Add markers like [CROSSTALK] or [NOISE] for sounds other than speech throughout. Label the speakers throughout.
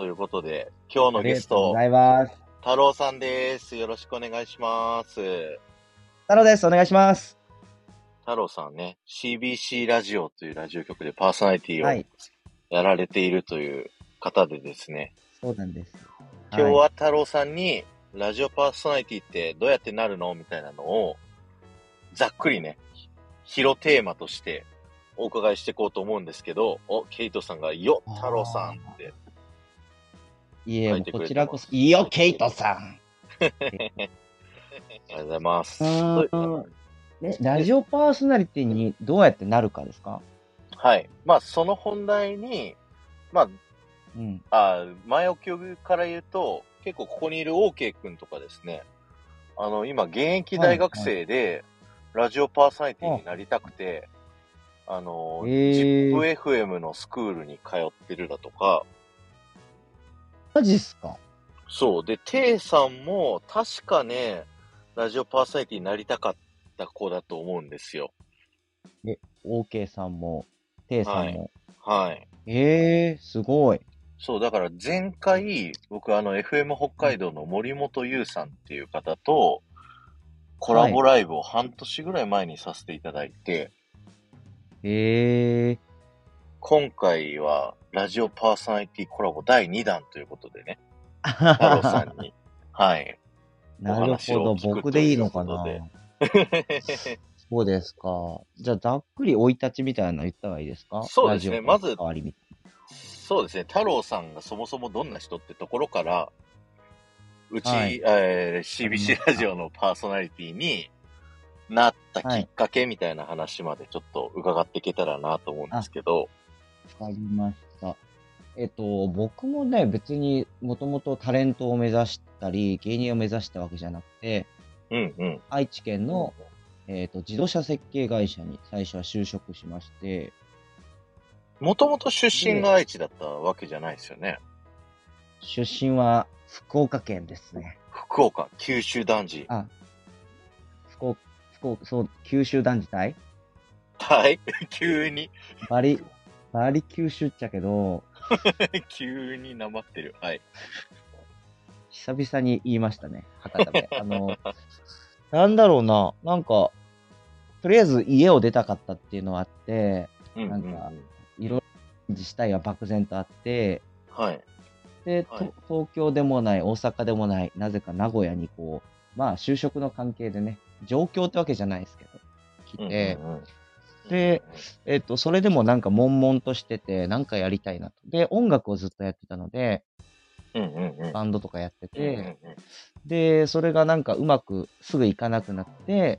Speaker 1: ということで、今日のゲスト。太郎さんです。よろしくお願いします。
Speaker 2: 太郎です。お願いします。
Speaker 1: 太郎さんね、CBC ラジオというラジオ局でパーソナリティを
Speaker 2: はい。
Speaker 1: やられているという方でですね、
Speaker 2: そうなんです。
Speaker 1: 今日は太郎さんに、ラジオパーソナリティってどうやってなるのみたいなのを、ざっくりね、広テーマとしてお伺いしていこうと思うんですけど、お、ケイトさんが、よ、太郎さんって。
Speaker 2: いえ、こちらこそ、いいよ、ケイトさん。[LAUGHS]
Speaker 1: ありがとうございます。
Speaker 2: ラジオパーソナリティにどうやってなるかですか？
Speaker 1: はい。まあ、その本題に、ま
Speaker 2: うん。
Speaker 1: あ、あ前置きから言うと、結構ここにいる OK 君とかですね、あの、今、現役大学生で、ラジオパーソナリティになりたくて、あの、
Speaker 2: へー
Speaker 1: ZIPFM のスクールに通ってるだとか、
Speaker 2: マジっすか？
Speaker 1: そう。で、テイさんも、確かね、ラジオパーソナリティになりたかった子だと思うんですよ。
Speaker 2: ?OK さんも、テイさんも。
Speaker 1: はい。
Speaker 2: ええー、すごい。
Speaker 1: そう、だから前回、僕あの FM 北海道の森本優さんっていう方と、コラボライブを半年ぐらい前にさせていただいて、
Speaker 2: ええ
Speaker 1: 今回はラジオパーソナリティコラボ第2弾ということでね、
Speaker 2: ー。
Speaker 1: 太郎さんに、[LAUGHS] はい。
Speaker 2: なるほど、僕でいいのかな？[LAUGHS] そうですか。じゃあ、ざっくり生い立ちみたいなの言った方がいいですか？
Speaker 1: そうですね。まずそうですね、太郎さんがそもそもどんな人ってところから、うち、
Speaker 2: はい。
Speaker 1: えー CBC ラジオのパーソナリティになったきっかけみたいな話までちょっと伺っていけたらなと思うんですけど、
Speaker 2: わかりました。えっと、僕もね、別にもともとタレントを目指したり、芸人を目指したわけじゃなくて、
Speaker 1: うんうん。
Speaker 2: 愛知県の、えっと、自動車設計会社に最初は就職しまして、
Speaker 1: もともと出身が愛知だったわけじゃないですよね。
Speaker 2: 出身は福岡県ですね。
Speaker 1: 福岡、九州男児。
Speaker 2: あ、福岡、福岡、そう、九州男児隊？
Speaker 1: はい。[LAUGHS] 急に、
Speaker 2: バリ、バリ九州っちゃけど、[LAUGHS]
Speaker 1: 急になまってる。はい。
Speaker 2: 久々に言いましたね、博多で。[LAUGHS] あの、なんだろうな、なんか、とりあえず家を出たかったっていうのはあって、
Speaker 1: うんうん、う
Speaker 2: なんか
Speaker 1: ん。
Speaker 2: いろいろ自治体は漠然とあって、
Speaker 1: はい。
Speaker 2: で、と
Speaker 1: はい
Speaker 2: 東京でもない、大阪でもない、なぜか名古屋にこう、まあ就職の関係でね、上京ってわけじゃないですけど、来て、
Speaker 1: うんうんうん
Speaker 2: で、えっと、それでもなんか悶々としてて、なんかやりたいなと。で、音楽をずっとやってたので、
Speaker 1: うんうんうん。
Speaker 2: バンドとかやって
Speaker 1: うんうん
Speaker 2: て、で、それがなんかうまくすぐいかなくなって、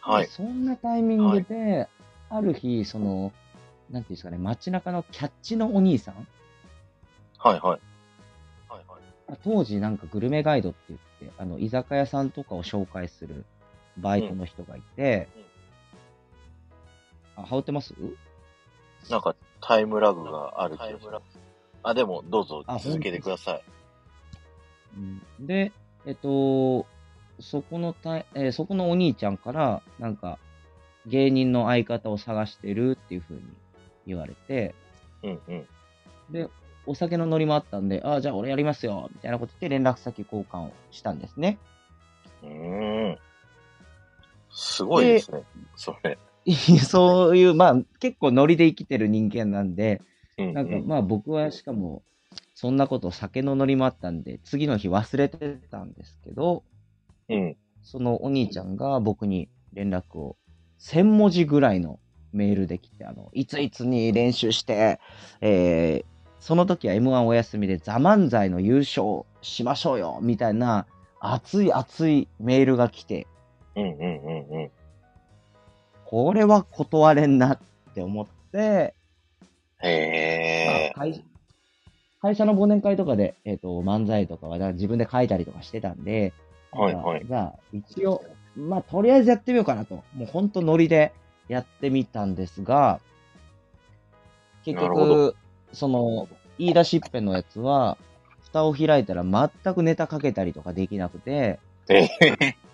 Speaker 1: はい。
Speaker 2: そんなタイミングで、ある日、その、なんていうんですかね、街中のキャッチのお兄さん、
Speaker 1: はいはい。はいはい。
Speaker 2: 当時なんかグルメガイドって言って、あの、居酒屋さんとかを紹介するバイトの人がいて、
Speaker 1: うん
Speaker 2: あ、羽織ってます？
Speaker 1: なんかタイムラグがある気がする。あ、でもどうぞ
Speaker 2: あ
Speaker 1: 続けてください。
Speaker 2: うんで、えっと、そこのたい、えーそこのお兄ちゃんから、なんか、芸人の相方を探してるっていう風に言われて、
Speaker 1: うんうん。
Speaker 2: で、お酒のノリもあったんで、ああ、じゃあ俺やりますよ、みたいなことで連絡先交換をしたんですね。
Speaker 1: うーん。すごいですね。それ。
Speaker 2: そういう、まあ、結構ノリで生きてる人間なんで、
Speaker 1: うん
Speaker 2: なんか
Speaker 1: うん
Speaker 2: まあ僕はしかも、そんなこと酒のノリもあったんで、次の日忘れてたんですけど、
Speaker 1: うん。
Speaker 2: そのお兄ちゃんが僕に連絡を、1000文字ぐらいのメールで来て、あの、いついつに練習して、えー、その時は M1 お休みで、ザ・漫才の優勝しましょうよ、みたいな、熱い熱いメールが来て、
Speaker 1: うんうんうんうん。
Speaker 2: これは断れんなって思って、
Speaker 1: へ
Speaker 2: まあ会会社の忘年会とかで、えっ、と、漫才とかは自分で書いたりとかしてたんで、
Speaker 1: はいはい
Speaker 2: じゃあ、一応、まあ、とりあえずやってみようかなと。もうほんとノリでやってみたんですが、結局、その、言い出しっぺのやつは、蓋を開いたら全くネタかけたりとかできなくて、
Speaker 1: え。えー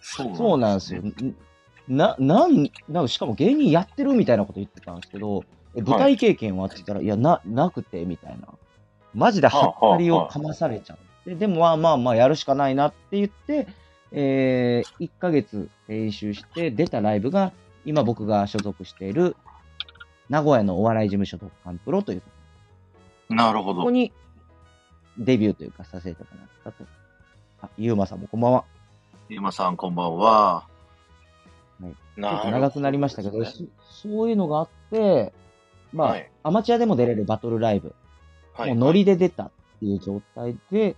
Speaker 1: そう
Speaker 2: なんですよ。んな、なん、なんかしかも芸人やってるみたいなこと言ってたんですけど、え舞台経験はって言ったら、い、や、な、なくて、みたいな。マジではったりをかまされちゃって、でもまあまあまあやるしかないなって言って、えー、1ヶ月練習して出たライブが、今僕が所属している、名古屋のお笑い事務所ドッカンプロという
Speaker 1: なるほど。
Speaker 2: ここにデビューというかさせてもらったと。あ、ゆうまさんもこんばんは。
Speaker 1: ゆうまさん、こんばんは。
Speaker 2: はい。長くなりましたけど、そそういうのがあって、まあ、
Speaker 1: はい。
Speaker 2: アマチュアでも出れるバトルライブ、
Speaker 1: はい。
Speaker 2: もうノリで出たっていう状態で、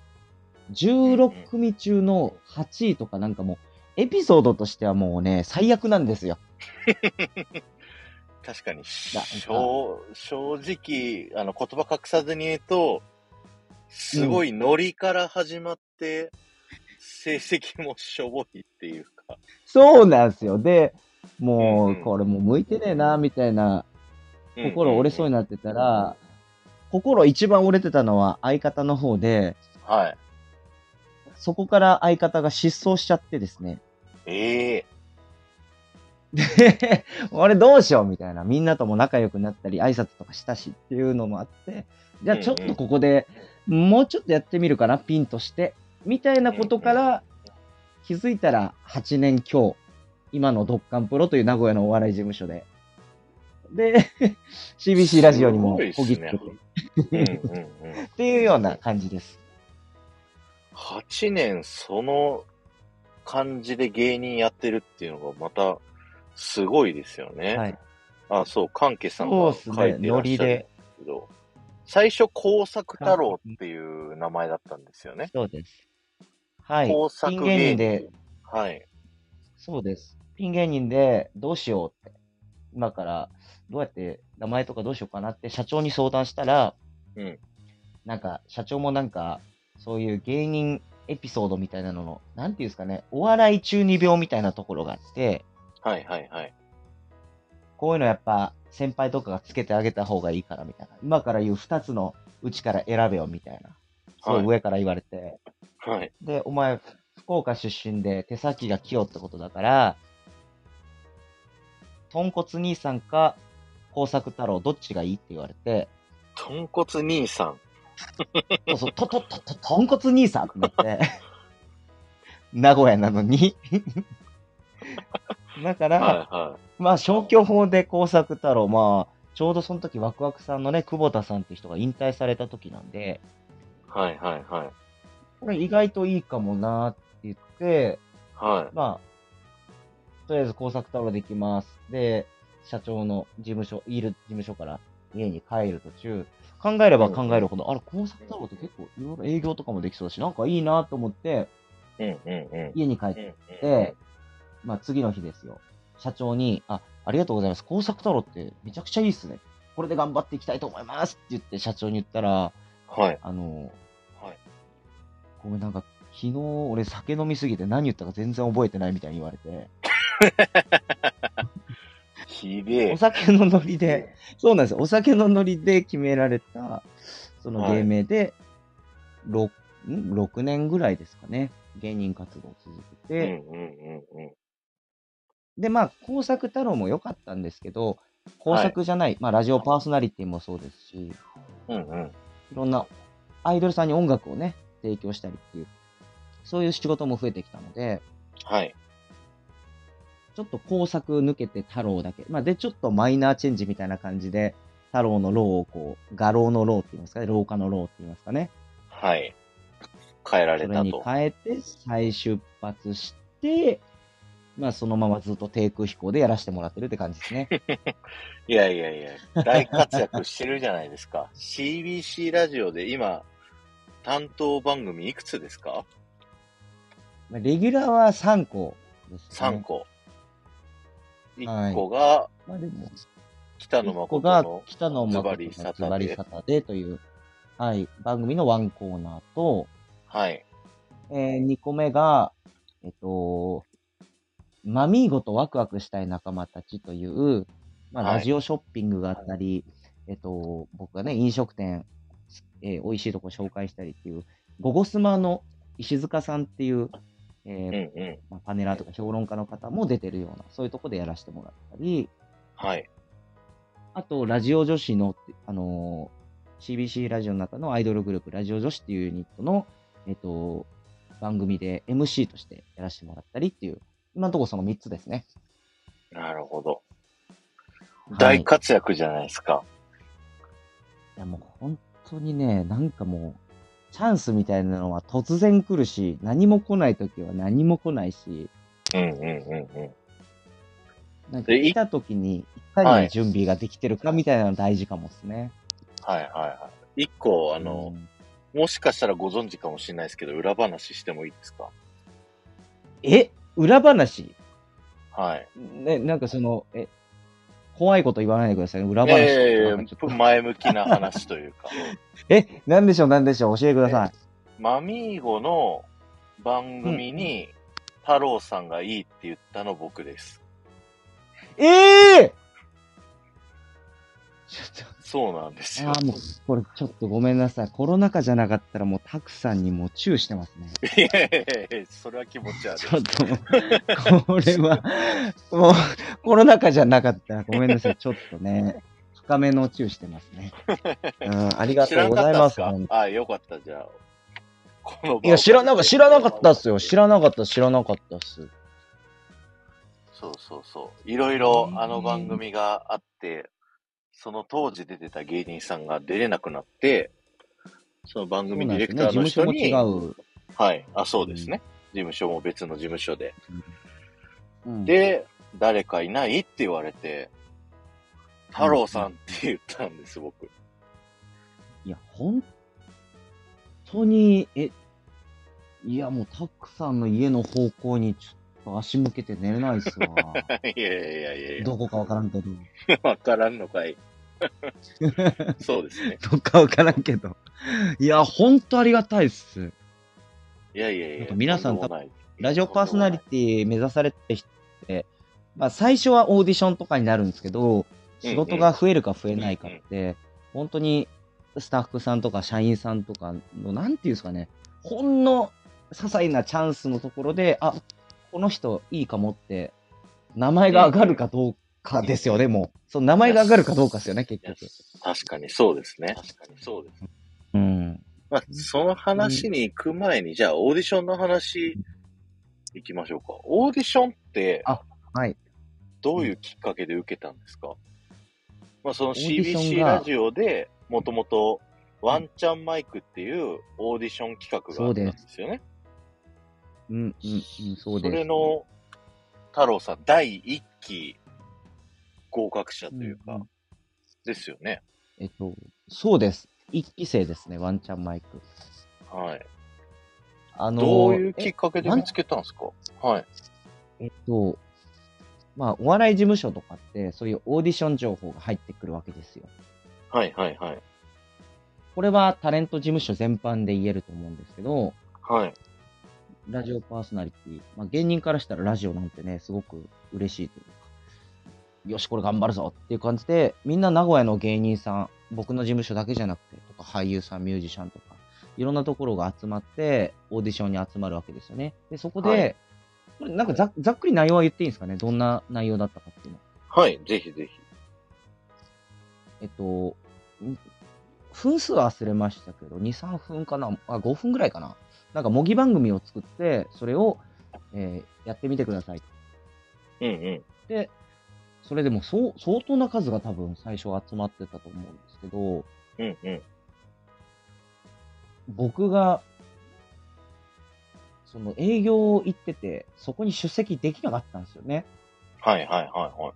Speaker 2: 16組中の8位とかなんかもう、エピソードとしてはもうね、最悪なんですよ。[LAUGHS]
Speaker 1: 確かに、
Speaker 2: だ
Speaker 1: 正正直、あの、言葉隠さずに言うと、すごいノリから始まって、成績もしょぼいっていうか。[LAUGHS]
Speaker 2: そうなんですよ。で、もう、これもう向いてねえな、みたいな、心折れそうになってたら、心一番折れてたのは相方の方で、
Speaker 1: はい。
Speaker 2: そこから相方が失踪しちゃってですね。
Speaker 1: ええ
Speaker 2: で、[LAUGHS] 俺どうしようみたいな。みんなとも仲良くなったり、挨拶とかしたしっていうのもあって、じゃあちょっとここで、もうちょっとやってみるかな、ピンとして。みたいなことから、気づいたら8年今日、今のドッカンプロという名古屋のお笑い事務所で。で、[LAUGHS] CBC ラジオにもこぎつけて、
Speaker 1: うんうんうん。[LAUGHS]
Speaker 2: っていうような感じです。
Speaker 1: 8年その感じで芸人やってるっていうのがまたすごいですよね。
Speaker 2: はい。
Speaker 1: あ、そう、関係さんが書いてらっしゃるん
Speaker 2: で
Speaker 1: けど、最初工作太郎っていう名前だったんですよね。
Speaker 2: そうです。はい。
Speaker 1: 工作
Speaker 2: ピン芸人
Speaker 1: 芸
Speaker 2: で、
Speaker 1: はい。
Speaker 2: そうです。ピン芸人でどうしようって。今からどうやって名前とかどうしようかなって社長に相談したら、
Speaker 1: うん。
Speaker 2: なんか社長もなんかそういう芸人エピソードみたいなのの、なんていうんですかね、お笑い中二病みたいなところがあって、
Speaker 1: はいはいはい。
Speaker 2: こういうのやっぱ先輩とかがつけてあげた方がいいからみたいな。今から言う二つのうちから選べよみたいな。そう
Speaker 1: はい
Speaker 2: 上から言われて。
Speaker 1: はい。
Speaker 2: で、お前、福岡出身で手先が器用ってことだから、豚骨兄さんか工作太郎どっちがいいって言われて、
Speaker 1: 豚骨兄さん。
Speaker 2: そうそう、と、と、と、と、豚骨兄さんってなって、名古屋なのに。[LAUGHS] だから、
Speaker 1: はいは
Speaker 2: まあ消去法で工作太郎、まあ、ちょうどその時ワクワクさんのね、久保田さんって人が引退された時なんで、
Speaker 1: い。はいはいはい。
Speaker 2: これ意外といいかもなって言って、
Speaker 1: はい。
Speaker 2: まあ、とりあえず工作太郎できます。で、社長の事務所、いる事務所から家に帰る途中、考えれば考えるほど、あれ、工作太郎って結構いろいろ営業とかもできそうだし、なんかいいなと思って、
Speaker 1: うんうんうん。
Speaker 2: 家に帰っ
Speaker 1: うんうん
Speaker 2: て、まあ次の日ですよ。社長に、あ、ありがとうございます。工作太郎ってめちゃくちゃいいっすね。これで頑張っていきたいと思いますって言って社長に言ったら、
Speaker 1: はい。
Speaker 2: あの、
Speaker 1: はい。
Speaker 2: ごめん、なんか昨日俺酒飲みすぎて何言ったか全然覚えてないみたいに言われて、[LAUGHS]
Speaker 1: ひでえ
Speaker 2: お。酒のノリで、そうなんですよ。お酒のノリで決められた、その芸名で、6、ん ?6 年ぐらいですかね。芸人活動を続けて、
Speaker 1: うんうんうんうん。
Speaker 2: で、まあ、工作太郎も良かったんですけど、工作じゃない、まあ、ラジオパーソナリティもそうですし、
Speaker 1: うんうん。
Speaker 2: いろんなアイドルさんに音楽をね、提供したりっていう、そういう仕事も増えてきたので、
Speaker 1: はい。
Speaker 2: ちょっと工作抜けて太郎だけ。まあ、で、ちょっとマイナーチェンジみたいな感じで、太廊のローをこう、画廊のローって言いますかね、廊下のローって言いますかね。
Speaker 1: はい。変えられ
Speaker 2: それに
Speaker 1: たと。
Speaker 2: 変えて再出発して、まあそのままずっと低空飛行でやらせてもらってるって感じですね。[LAUGHS]
Speaker 1: いやいやいや、大活躍してるじゃないですか。CBC ラジオで今、担当番組いくつですか？
Speaker 2: まあレギュラーは3個ですね。
Speaker 1: ?3 個。
Speaker 2: はい
Speaker 1: 1個が
Speaker 2: まあでも、
Speaker 1: 北野
Speaker 2: 1個が
Speaker 1: 誠の
Speaker 2: 北野誠のズバリサタデーという、はい、番組のワンコーナーと、
Speaker 1: はい。
Speaker 2: えー、2個目が、えっと、マミーゴとワクワクしたい仲間たちという、まあ、
Speaker 1: はい
Speaker 2: ラジオショッピングがあったり、えっと、僕がね、飲食店、えー美味しいとこ紹介したりっていう、ゴゴスマの石塚さんっていう、え
Speaker 1: うん
Speaker 2: ー
Speaker 1: うん。
Speaker 2: まあ、パネラーとか評論家の方も出てるような、そういうとこでやらせてもらったり、
Speaker 1: はい。
Speaker 2: あと、ラジオ女子の、あのー CBC ラジオの中のアイドルグループ、ラジオ女子っていうユニットの、えっ、と、番組で MC としてやらせてもらったりっていう、今のところその3つですね。
Speaker 1: なるほど。
Speaker 2: はい
Speaker 1: 大活躍じゃないですか。
Speaker 2: いやもう本当にね、なんかもう、チャンスみたいなのは突然来るし、何も来ない時は何も来ないし、
Speaker 1: うんうんうんうん。
Speaker 2: なんか来た時に、いかに準備ができてるかみたいなの大事かもですね。
Speaker 1: はいはいはい。一個、あの、もしかしたらご存知かもしれないですけど、裏話してもいいですか？
Speaker 2: え？裏話？
Speaker 1: はい。
Speaker 2: ね、なんかその、え、怖いこと言わないでくださいね。裏話
Speaker 1: いやいやいや前向きな話というか。[LAUGHS]
Speaker 2: え、なんでしょう、なんでしょう、教えてください。
Speaker 1: マミーゴの番組に、太郎さんがいいって言ったの僕です。
Speaker 2: ええちょっ
Speaker 1: そうなんです
Speaker 2: と、
Speaker 1: よ
Speaker 2: あ。ーもう、これちょっとごめんなさい。コロナ禍じゃなかったらもうたくさんにもうチューしてますね。
Speaker 1: いやいやいやそれは気持ち悪い。
Speaker 2: ちょっとこれは、もう、コロナ禍じゃなかったらごめんなさい。ちょっとね、深めのチューしてますね。うん、ありが
Speaker 1: 知
Speaker 2: とうございます。
Speaker 1: らなかったっすか？
Speaker 2: 本当
Speaker 1: あ、よかった、じゃあ。
Speaker 2: いや、知らなかった、知らなかったっすよ。[LAUGHS] 知らなかった、知らなかったっす。
Speaker 1: そうそうそう。いろいろあの番組があって、その当時出てた芸人さんが出れなくなって、その番組ディ。レクターの
Speaker 2: 事務所
Speaker 1: 人に、
Speaker 2: も違う。
Speaker 1: はい、あ、そうですね。事務所も別の事務所で。
Speaker 2: うん、
Speaker 1: で、誰かいないって言われて、太郎さんって言ったんです、僕。
Speaker 2: いや、本当に、え、いや、もうたくさんの家の方向にちょっと足向けて寝れないっすわ。[LAUGHS]
Speaker 1: いやいやいやいやい
Speaker 2: どこかわからんけど。
Speaker 1: や、[LAUGHS] わからんのかい。[LAUGHS] そうですね。
Speaker 2: どっかわからんけど。いや、本当ありがたいっす。
Speaker 1: いやいやいや。
Speaker 2: 皆さん
Speaker 1: とでもない
Speaker 2: ラジオパーソナリティ目指されてる人って、まあ最初はオーディションとかになるんですけど、仕事が増えるか増えないかって、本当にスタッフさんとか社員さんとかの、なんていうんですかね、ほんの些細なチャンスのところで、あ、この人いいかもって、名前が上がるかどうかですよね、もう。その名前が上がるかどうかですよね、結局。
Speaker 1: 確かにそうですね。確かにそうです。
Speaker 2: うん。
Speaker 1: まあ、その話に行く前に、じゃあ、オーディションの話、行きましょうか。オーディションって、
Speaker 2: あはい。
Speaker 1: どういうきっかけで受けたんですか、まあ、その CBC
Speaker 2: が
Speaker 1: ラジオで、もともと、ワンチャンマイクっていうオーディション企画があったんですよね。
Speaker 2: うん、うん、うん、そう
Speaker 1: そ
Speaker 2: です。
Speaker 1: れの、太郎さん、第一期合格者というか、
Speaker 2: うんうん
Speaker 1: ですよね。
Speaker 2: えっと、そうです。一期生ですね、ワンチャンマイク。
Speaker 1: はい。
Speaker 2: あのー
Speaker 1: どういうき
Speaker 2: え
Speaker 1: っかけで見つけたんですか？はい。
Speaker 2: えっと、まあ、お笑い事務所とかって、そういうオーディション情報が入ってくるわけですよ。
Speaker 1: はいはいはい。
Speaker 2: これはタレント事務所全般で言えると思うんですけど、
Speaker 1: はい。
Speaker 2: ラジオパーソナリティ、まあ、芸人からしたらラジオなんてね、すごく嬉しいというか、よし、これ頑張るぞっていう感じで、みんな名古屋の芸人さん、僕の事務所だけじゃなくて、とか俳優さん、ミュージシャンとか、いろんなところが集まって、オーディションに集まるわけですよね。で、そこで、
Speaker 1: はい
Speaker 2: これなんかざざっくり内容は言っていいんですかね？どんな内容だったかっていうの。
Speaker 1: はい、ぜひぜひ。
Speaker 2: えっと、ん分数は忘れましたけど、2、3分かな？あ、5分ぐらいかな？なんか模擬番組を作って、それを、えーやってみてください。
Speaker 1: うんうん。
Speaker 2: で、それでもそう相当な数が多分最初集まってたと思うんですけど、
Speaker 1: うんうん。
Speaker 2: 僕が、その営業行ってて、そこに出席できなかったんですよね。
Speaker 1: はいはいはいは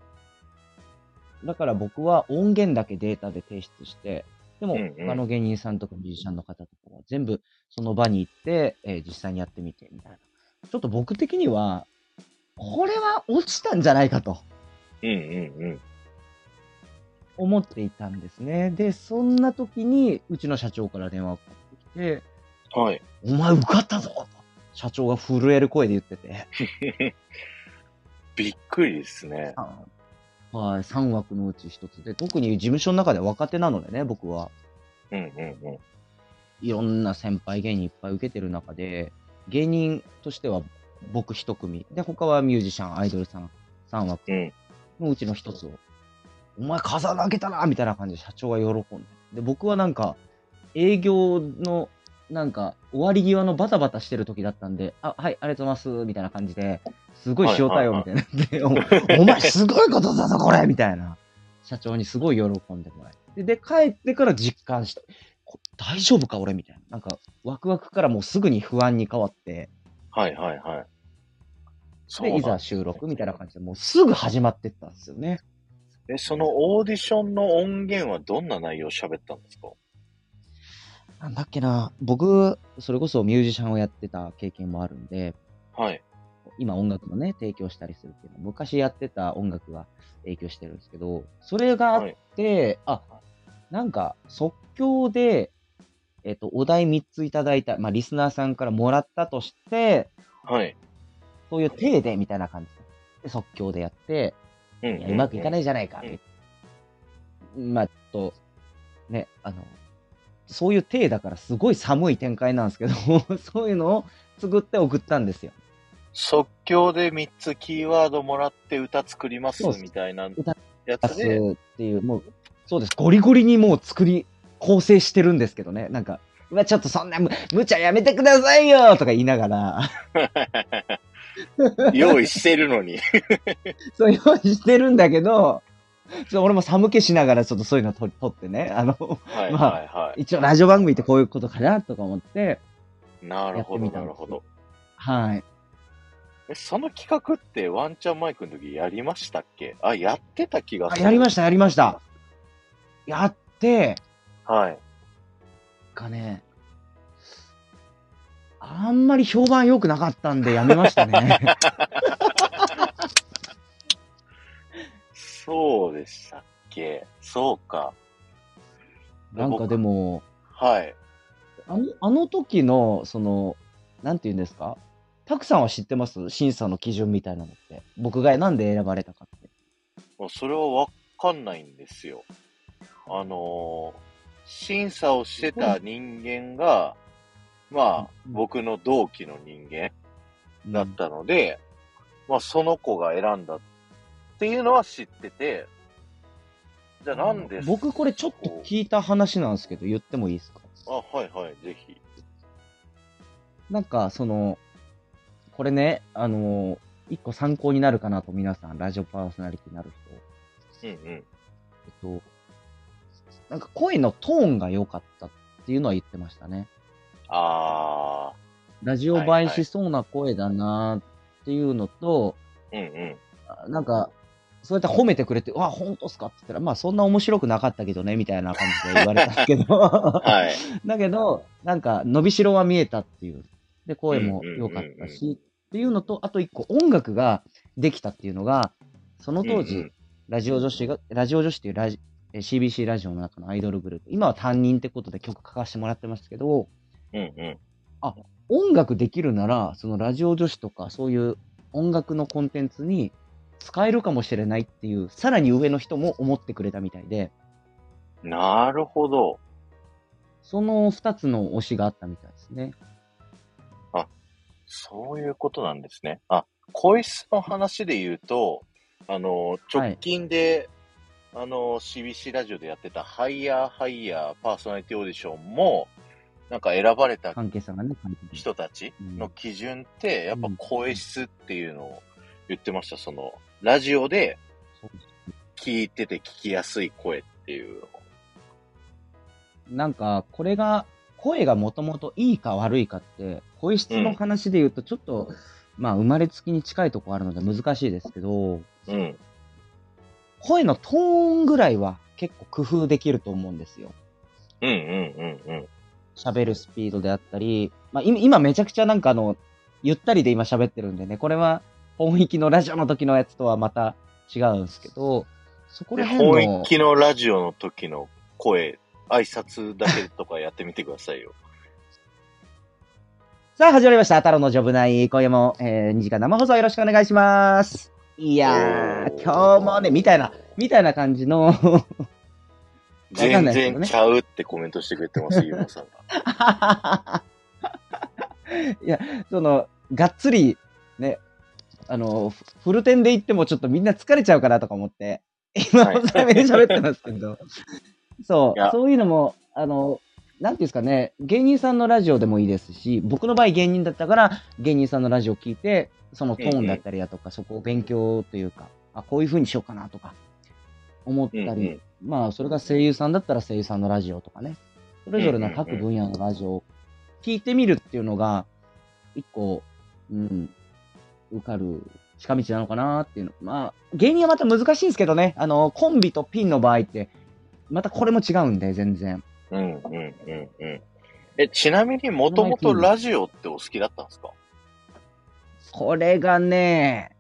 Speaker 1: い。
Speaker 2: だから僕は音源だけデータで提出して、でも他の芸人さんとかミュージシャンの方とかは全部その場に行って、えー実際にやってみてみたいな。ちょっと僕的には、これは落ちたんじゃないかと
Speaker 1: うんうんうん。
Speaker 2: 思っていたんですね。で、そんな時にうちの社長から電話がかかってきて、
Speaker 1: はい。
Speaker 2: お前受かったぞと社長が震える声で言ってて、[LAUGHS]
Speaker 1: びっくりですね。
Speaker 2: はい、3枠のうち一つで、特に事務所の中では若手なのでね、僕は。
Speaker 1: うんうんうん。
Speaker 2: いろんな先輩芸人いっぱい受けてる中で、芸人としては僕一組。で、他はミュージシャン、アイドルさん3枠
Speaker 1: うん。
Speaker 2: のうちの一つをお前風穴開けたなみたいな感じで社長が喜んで。で、僕はなんか、営業の、なんか、終わり際のバタバタしてる時だったんで、あ、はい、ありがとうございます、みたいな感じで、すごい塩対応みたいになおお前すごいことだぞ、これみたいな。社長にすごい喜んでもらえて。で、帰ってから実感した。こ大丈夫か、俺みたいな。なんか、ワクワクからもうすぐに不安に変わって、
Speaker 1: はいはいはい。
Speaker 2: で、
Speaker 1: ない
Speaker 2: ざ収録みたいな感じで、もうすぐ始まってったんですよね。
Speaker 1: え、そのオーディションの音源はどんな内容喋ったんですか？
Speaker 2: なんだっけな、僕、それこそミュージシャンをやってた経験もあるんで、
Speaker 1: はい。
Speaker 2: 今音楽のね、提供したりするっていうのは、昔やってた音楽が影響してるんですけど、それがあって、あ、なんか即興で、えっ、と、お題3ついただいた、まあ、リスナーさんからもらったとして、
Speaker 1: はい。
Speaker 2: そういう体でみたいな感じで、即興でやって、
Speaker 1: うん
Speaker 2: うまくいかないいじゃないか
Speaker 1: うん。
Speaker 2: まあ、ちょっと、ね、あの、そういう体だからすごい寒い展開なんですけど、[LAUGHS] そういうのを作って送ったんですよ。
Speaker 1: 即興で3つキーワードもらって歌作りますみたいな
Speaker 2: 歌
Speaker 1: やつで、
Speaker 2: っていう、もう、そうです。ゴリゴリにもう作り、構成してるんですけどね。なんか、うわ、ちょっとそんなむ、無茶やめてくださいよとか言いながら、[LAUGHS] [LAUGHS]
Speaker 1: 用意してるのに。[LAUGHS]
Speaker 2: そう用意してるんだけど、そう俺も寒気しながらちょっとそういうの撮撮ってね、あの、
Speaker 1: はい
Speaker 2: まあ
Speaker 1: はいはい。
Speaker 2: 一応ラジオ番組ってこういうことかなとか思って、
Speaker 1: なるほどなるほど。
Speaker 2: はい。
Speaker 1: え、その企画ってワンチャンマイクの時やりましたっけ？あ、やってた気が
Speaker 2: あ
Speaker 1: する。
Speaker 2: やりました、やりました。やって、
Speaker 1: はい。
Speaker 2: かね、あんまり評判良くなかったんでやめましたね。[LAUGHS]
Speaker 1: そうでしたっけ？そうか。
Speaker 2: なんかでも、
Speaker 1: はい。
Speaker 2: あの、あの時の、その、なんて言うんですか？たくさんは知ってます？審査の基準みたいなのって。僕がなんで選ばれたかって。
Speaker 1: それはわかんないんですよ。あのー審査をしてた人間が、まあ、
Speaker 2: うん
Speaker 1: 僕の同期の人間
Speaker 2: うん
Speaker 1: だったので、まあ、その子が選んだっていうのは知ってて、じゃあなんで
Speaker 2: 僕これちょっと聞いた話なんですけど、言ってもいいですか？
Speaker 1: あ、はいはい、ぜひ。
Speaker 2: なんか、その、これね、あの、一個参考になるかなと皆さん、ラジオパーソナリティになる人。
Speaker 1: うんうん。
Speaker 2: えっと、なんか声のトーンが良かったっていうのは言ってましたね。
Speaker 1: あ
Speaker 2: ラジオ映えしそうな声だなっていうのと、
Speaker 1: ー、うんうん。
Speaker 2: あなんか、そうやって褒めてくれて、わ、本当っすかって言ったら、まあそんな面白くなかったけどね、みたいな感じで言われたけど、
Speaker 1: はい。
Speaker 2: だけど、なんか伸びしろは見えたっていう。で、声も良かったし、っていうのと、あと一個音楽ができたっていうのが、その当時、
Speaker 1: うんうん
Speaker 2: ラジオ女子が、ラジオ女子っていうラジえー CBC ラジオの中のアイドルグループ、今は担任ってことで曲書かせてもらってますけど、
Speaker 1: うんうん。
Speaker 2: 音楽できるなら、そのラジオ女子とか、そういう音楽のコンテンツに使えるかもしれないっていう、さらに上の人も思ってくれたみたいで、
Speaker 1: なるほど。
Speaker 2: その二つの推しがあったみたいですね。
Speaker 1: そういうことなんですね。あ、声質の話で言うと、あの、直近で、あの、CBC ラジオでやってたハイヤーハイヤーパーソナリティオーディションも、なんか選ばれた人たちの基準って、やっぱ声質っていうのを言ってました。その、ラジオで聞いてて聞きやすい声っていうのを。
Speaker 2: なんか、これが、声がもともといいか悪いかって、声質の話で言うと、ちょっと、まあ、生まれつきに近いとこあるので難しいですけど、
Speaker 1: うん。
Speaker 2: 声のトーンぐらいは結構工夫できると思うんですよ。
Speaker 1: うんうんうんうん。
Speaker 2: 喋るスピードであったり、まあ、今今めちゃくちゃなんかあの、ゆったりで今喋ってるんでね、これは本域のラジオの時のやつとはまた違うんですけど、そこ
Speaker 1: で、
Speaker 2: ら辺の
Speaker 1: 本、気のラジオの時の声、挨拶だけとかやってみてくださいよ。[LAUGHS]
Speaker 2: さあ始まりました。太郎のジョブナイ。今夜も、えー、2時間生放送よろしくお願いします。いやー、今日もね、みたいな、みたいな感じの、
Speaker 1: 全然ちゃうってコメントしてくれてます、ゆうまさんが。[LAUGHS]
Speaker 2: いや、その、がっつり、ね、あの、フフルテンで行ってもちょっとみんな疲れちゃうかなとか思って、今、
Speaker 1: はい
Speaker 2: 抑えめに喋ってますけど。そう、そういうのも、あの、なんていうんですかね、芸人さんのラジオでもいいですし、僕の場合芸人だったから、芸人さんのラジオを聞いて、そのトーンだったりだとか、そこを勉強というか、あ、こういう風にしようかなとか、思ったり、まあ、それが声優さんだったら声優さんのラジオとかね、それぞれの各分野のラジオを聞いてみるっていうのが、一個、うん、受かる近道なのかなっていうの。まあ、芸人はまた難しいんですけどね、あの、コンビとピンの場合って、またこれも違うんで、全然。
Speaker 1: うん、うん、うん、うん。え、ちなみにもともとラジオってお好きだったんですか？
Speaker 2: これがね、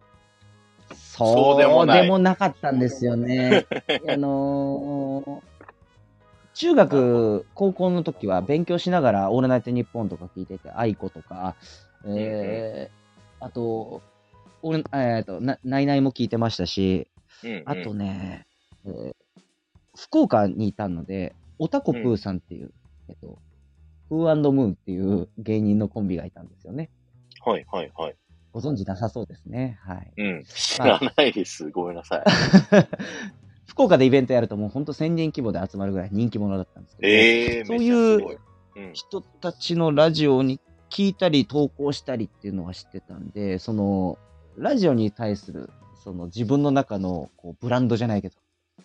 Speaker 1: そ
Speaker 2: そううで
Speaker 1: でも
Speaker 2: も
Speaker 1: な
Speaker 2: ないかったんですよね。[LAUGHS] あのー中学、高校の時は勉強しながら、オールナイトニッポンとか聞いてて、愛子とか、えー、あと、俺、えっと、な、ナイナイも聞いてましたし。あとね、えー福岡にいたので、オタコプーさんっていう、えっと、フームーンっていう芸人のコンビがいたんですよね。
Speaker 1: はい、はい、はい。
Speaker 2: ご存知なさそうですね。はい。
Speaker 1: うん。知らないです。ごめんなさい。[LAUGHS]
Speaker 2: 福岡でイベントやるともうほんと1000人規模で集まるぐらい人気者だったんですけど、
Speaker 1: ええ
Speaker 2: そういう。人たちのラジオに聞いたり投稿したりっていうのは知ってたんで、その、ラジオに対する、その自分の中のこうブランドじゃないけど、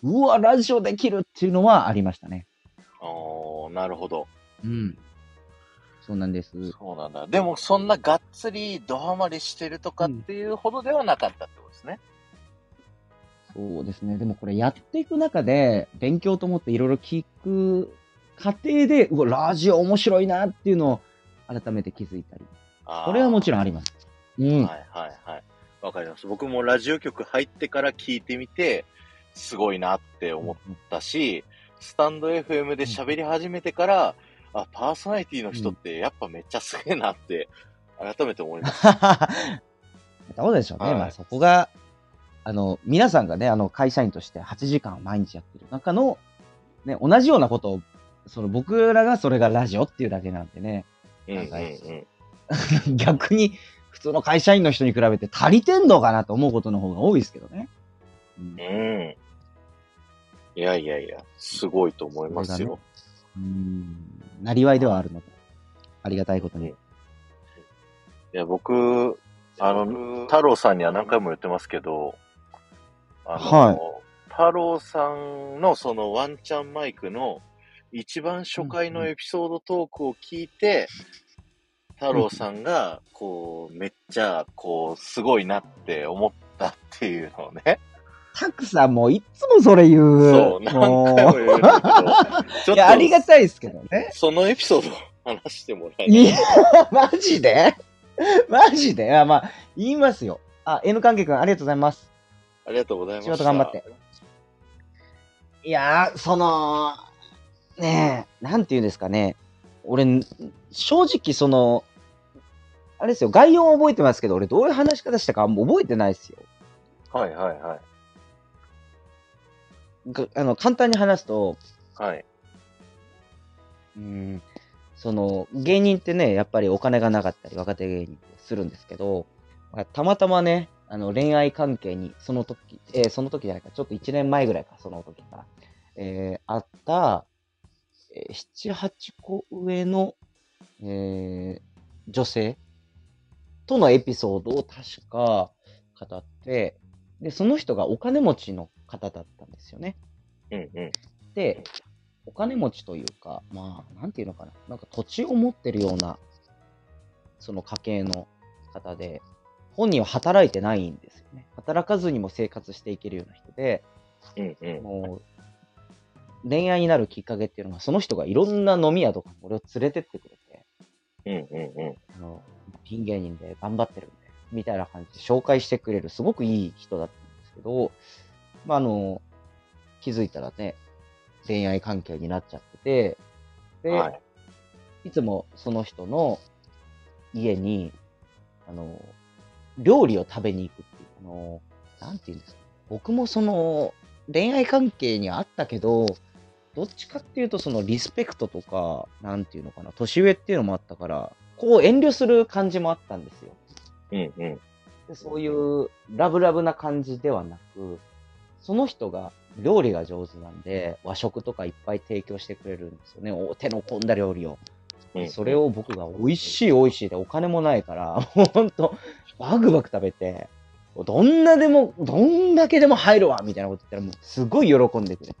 Speaker 2: うわ、ラジオできるっていうのはありましたね。
Speaker 1: ああ、なるほど。
Speaker 2: うん。そうなんです。
Speaker 1: そうなんだ。でも、そんながっつりドハマりしてるとかっていうほどではなかったってことですね。
Speaker 2: そうですね。でもこれやっていく中で、勉強と思っていろいろ聞く過程で、うわ、ラジオ面白いなっていうのを改めて気づいたり。これはもちろんあります。うん。
Speaker 1: はいはいはい。わかります。僕もラジオ局入ってから聞いてみて、すごいなって思ったし、スタンド FM で喋り始めてから、あ、パーソナリティの人ってやっぱめっちゃすげえなって、改めて思います。[LAUGHS]
Speaker 2: どうでしょうね。
Speaker 1: はい
Speaker 2: まあそこが、あの、皆さんがね、あの、会社員として8時間毎日やってる中の、ね、同じようなことを、その僕らがそれがラジオっていうだけなんでね、
Speaker 1: うんうんうん。[LAUGHS]
Speaker 2: 逆に普通の会社員の人に比べて足りてんのかなと思うことの方が多いですけどね。うん
Speaker 1: うん。いやいやいや、すごいと思いますよ。
Speaker 2: うん、なりわいではあるので、ありがたいことに。
Speaker 1: いや、僕、あの、太郎さんには何回も言ってますけど、あの、
Speaker 2: はい
Speaker 1: 太郎さんのそのワンチャンマイクの一番初回のエピソードトークを聞いて、太郎さんが、こう、めっちゃ、こう、すごいなって思ったっていうのをね。
Speaker 2: たくさんもういつもそれ言う。
Speaker 1: そう、何
Speaker 2: も
Speaker 1: 回も言う [LAUGHS]
Speaker 2: いや、ありがたいですけどね。
Speaker 1: そのエピソードを話してもらえない
Speaker 2: いや、[LAUGHS] マジで？[LAUGHS] マジで？あ、まあ、言いますよ。あ、N 関係くん、ありがとうございます。
Speaker 1: ありがとうございました。
Speaker 2: 仕事頑張って。いやー、その、ねえ、なんて言うんですかね。俺、正直その、あれですよ、概要は覚えてますけど、俺どういう話し方したか覚えてないですよ。
Speaker 1: はいはいはい。
Speaker 2: があの、簡単に話すと、
Speaker 1: はい。
Speaker 2: うん、その、芸人ってね、やっぱりお金がなかったり、若手芸人ってするんですけど、まあたまたまね、あの、恋愛関係に、その時、えーその時じゃないか、ちょっと1年前ぐらいか、その時から、えーあった、えー7、8個上の、えー女性とのエピソードを確か語って、で、その人がお金持ちの方だったんですよね。
Speaker 1: うんうん。
Speaker 2: で、お金持ちというか、まあ、なんていうのかな、なんか土地を持ってるような、その家系の方で、本人は働いてないんですよね。働かずにも生活していけるような人で、
Speaker 1: うんうん。
Speaker 2: もう、恋愛になるきっかけっていうのが、その人がいろんな飲み屋とかに俺を連れてってくれて、
Speaker 1: うんうんうん。
Speaker 2: あの、ピン芸人で頑張ってるんで、みたいな感じで紹介してくれる、すごくいい人だったんですけど、まあ、あの、気づいたらね、恋愛関係になっちゃってて、で、
Speaker 1: はい。
Speaker 2: いつもその人の家に、あの、料理を食べに行くっていう、あの、なんていうんですか。僕もその、恋愛関係にあったけど、どっちかっていうと、そのリスペクトとか、なんていうのかな、年上っていうのもあったから、こう遠慮する感じもあったんですよ。
Speaker 1: うんうん。
Speaker 2: でそういうラブラブな感じではなく、その人が料理が上手なんで、和食とかいっぱい提供してくれるんですよね。お手の込んだ料理を。
Speaker 1: うん
Speaker 2: それを僕が美味しい美味しいでお金もないから、もうほんと、バクバク食べて、どんなでも、どんだけでも入るわみたいなこと言ったら、もうすごい喜んでくれて。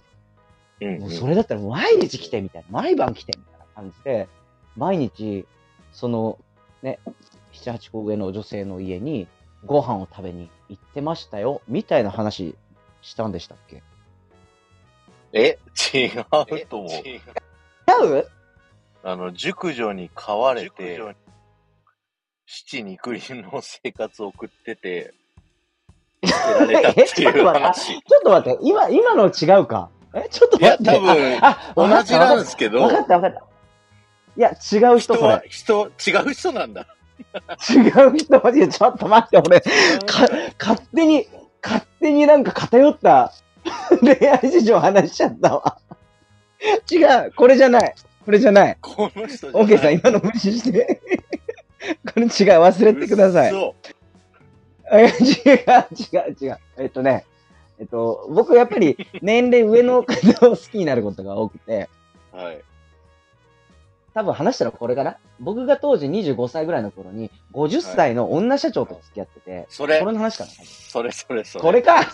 Speaker 1: うん
Speaker 2: もうそれだったら毎日来てみたいな、毎晩来てみたいな感じで、毎日、そのね、7、8個上の女性の家にご飯を食べに行ってましたよ、みたいな話したんでしたっけ？
Speaker 1: え、違うと思う。
Speaker 2: 違う？
Speaker 1: あの、熟女に飼われて、七肉林の生活を送ってて、[LAUGHS] 捨てられたって
Speaker 2: えちょっ
Speaker 1: いう
Speaker 2: と待って、あ
Speaker 1: 話。[LAUGHS]
Speaker 2: ちょっと待って、今、今の違うか？え？ちょっと
Speaker 1: いや、
Speaker 2: 待って。
Speaker 1: 多分、
Speaker 2: あ、あ
Speaker 1: 同じなんですけど、
Speaker 2: わかったわかった。いや、違う人、そ
Speaker 1: 人は
Speaker 2: れ。、
Speaker 1: 人、違う人なんだ。[LAUGHS]
Speaker 2: 違う人、マジで、ちょっと待って、俺、か、勝手に、勝手になんか偏った [LAUGHS] 恋愛事情話しちゃったわ。違う、これじゃない。これじゃない。
Speaker 1: この人じゃ。
Speaker 2: オーケーさん、今の無視して。これ違う、忘れてください。
Speaker 1: 嘘
Speaker 2: え違う、違う、違う。えっとね、えっと、僕やっぱり [LAUGHS] 年齢上の方を好きになることが多くて、
Speaker 1: はい。
Speaker 2: 多分話したらこれかな？僕が当時25歳ぐらいの頃に、50歳の女社長と付き合ってて、
Speaker 1: それ
Speaker 2: これ、の話かな？
Speaker 1: それそれそれ。
Speaker 2: これか？
Speaker 1: い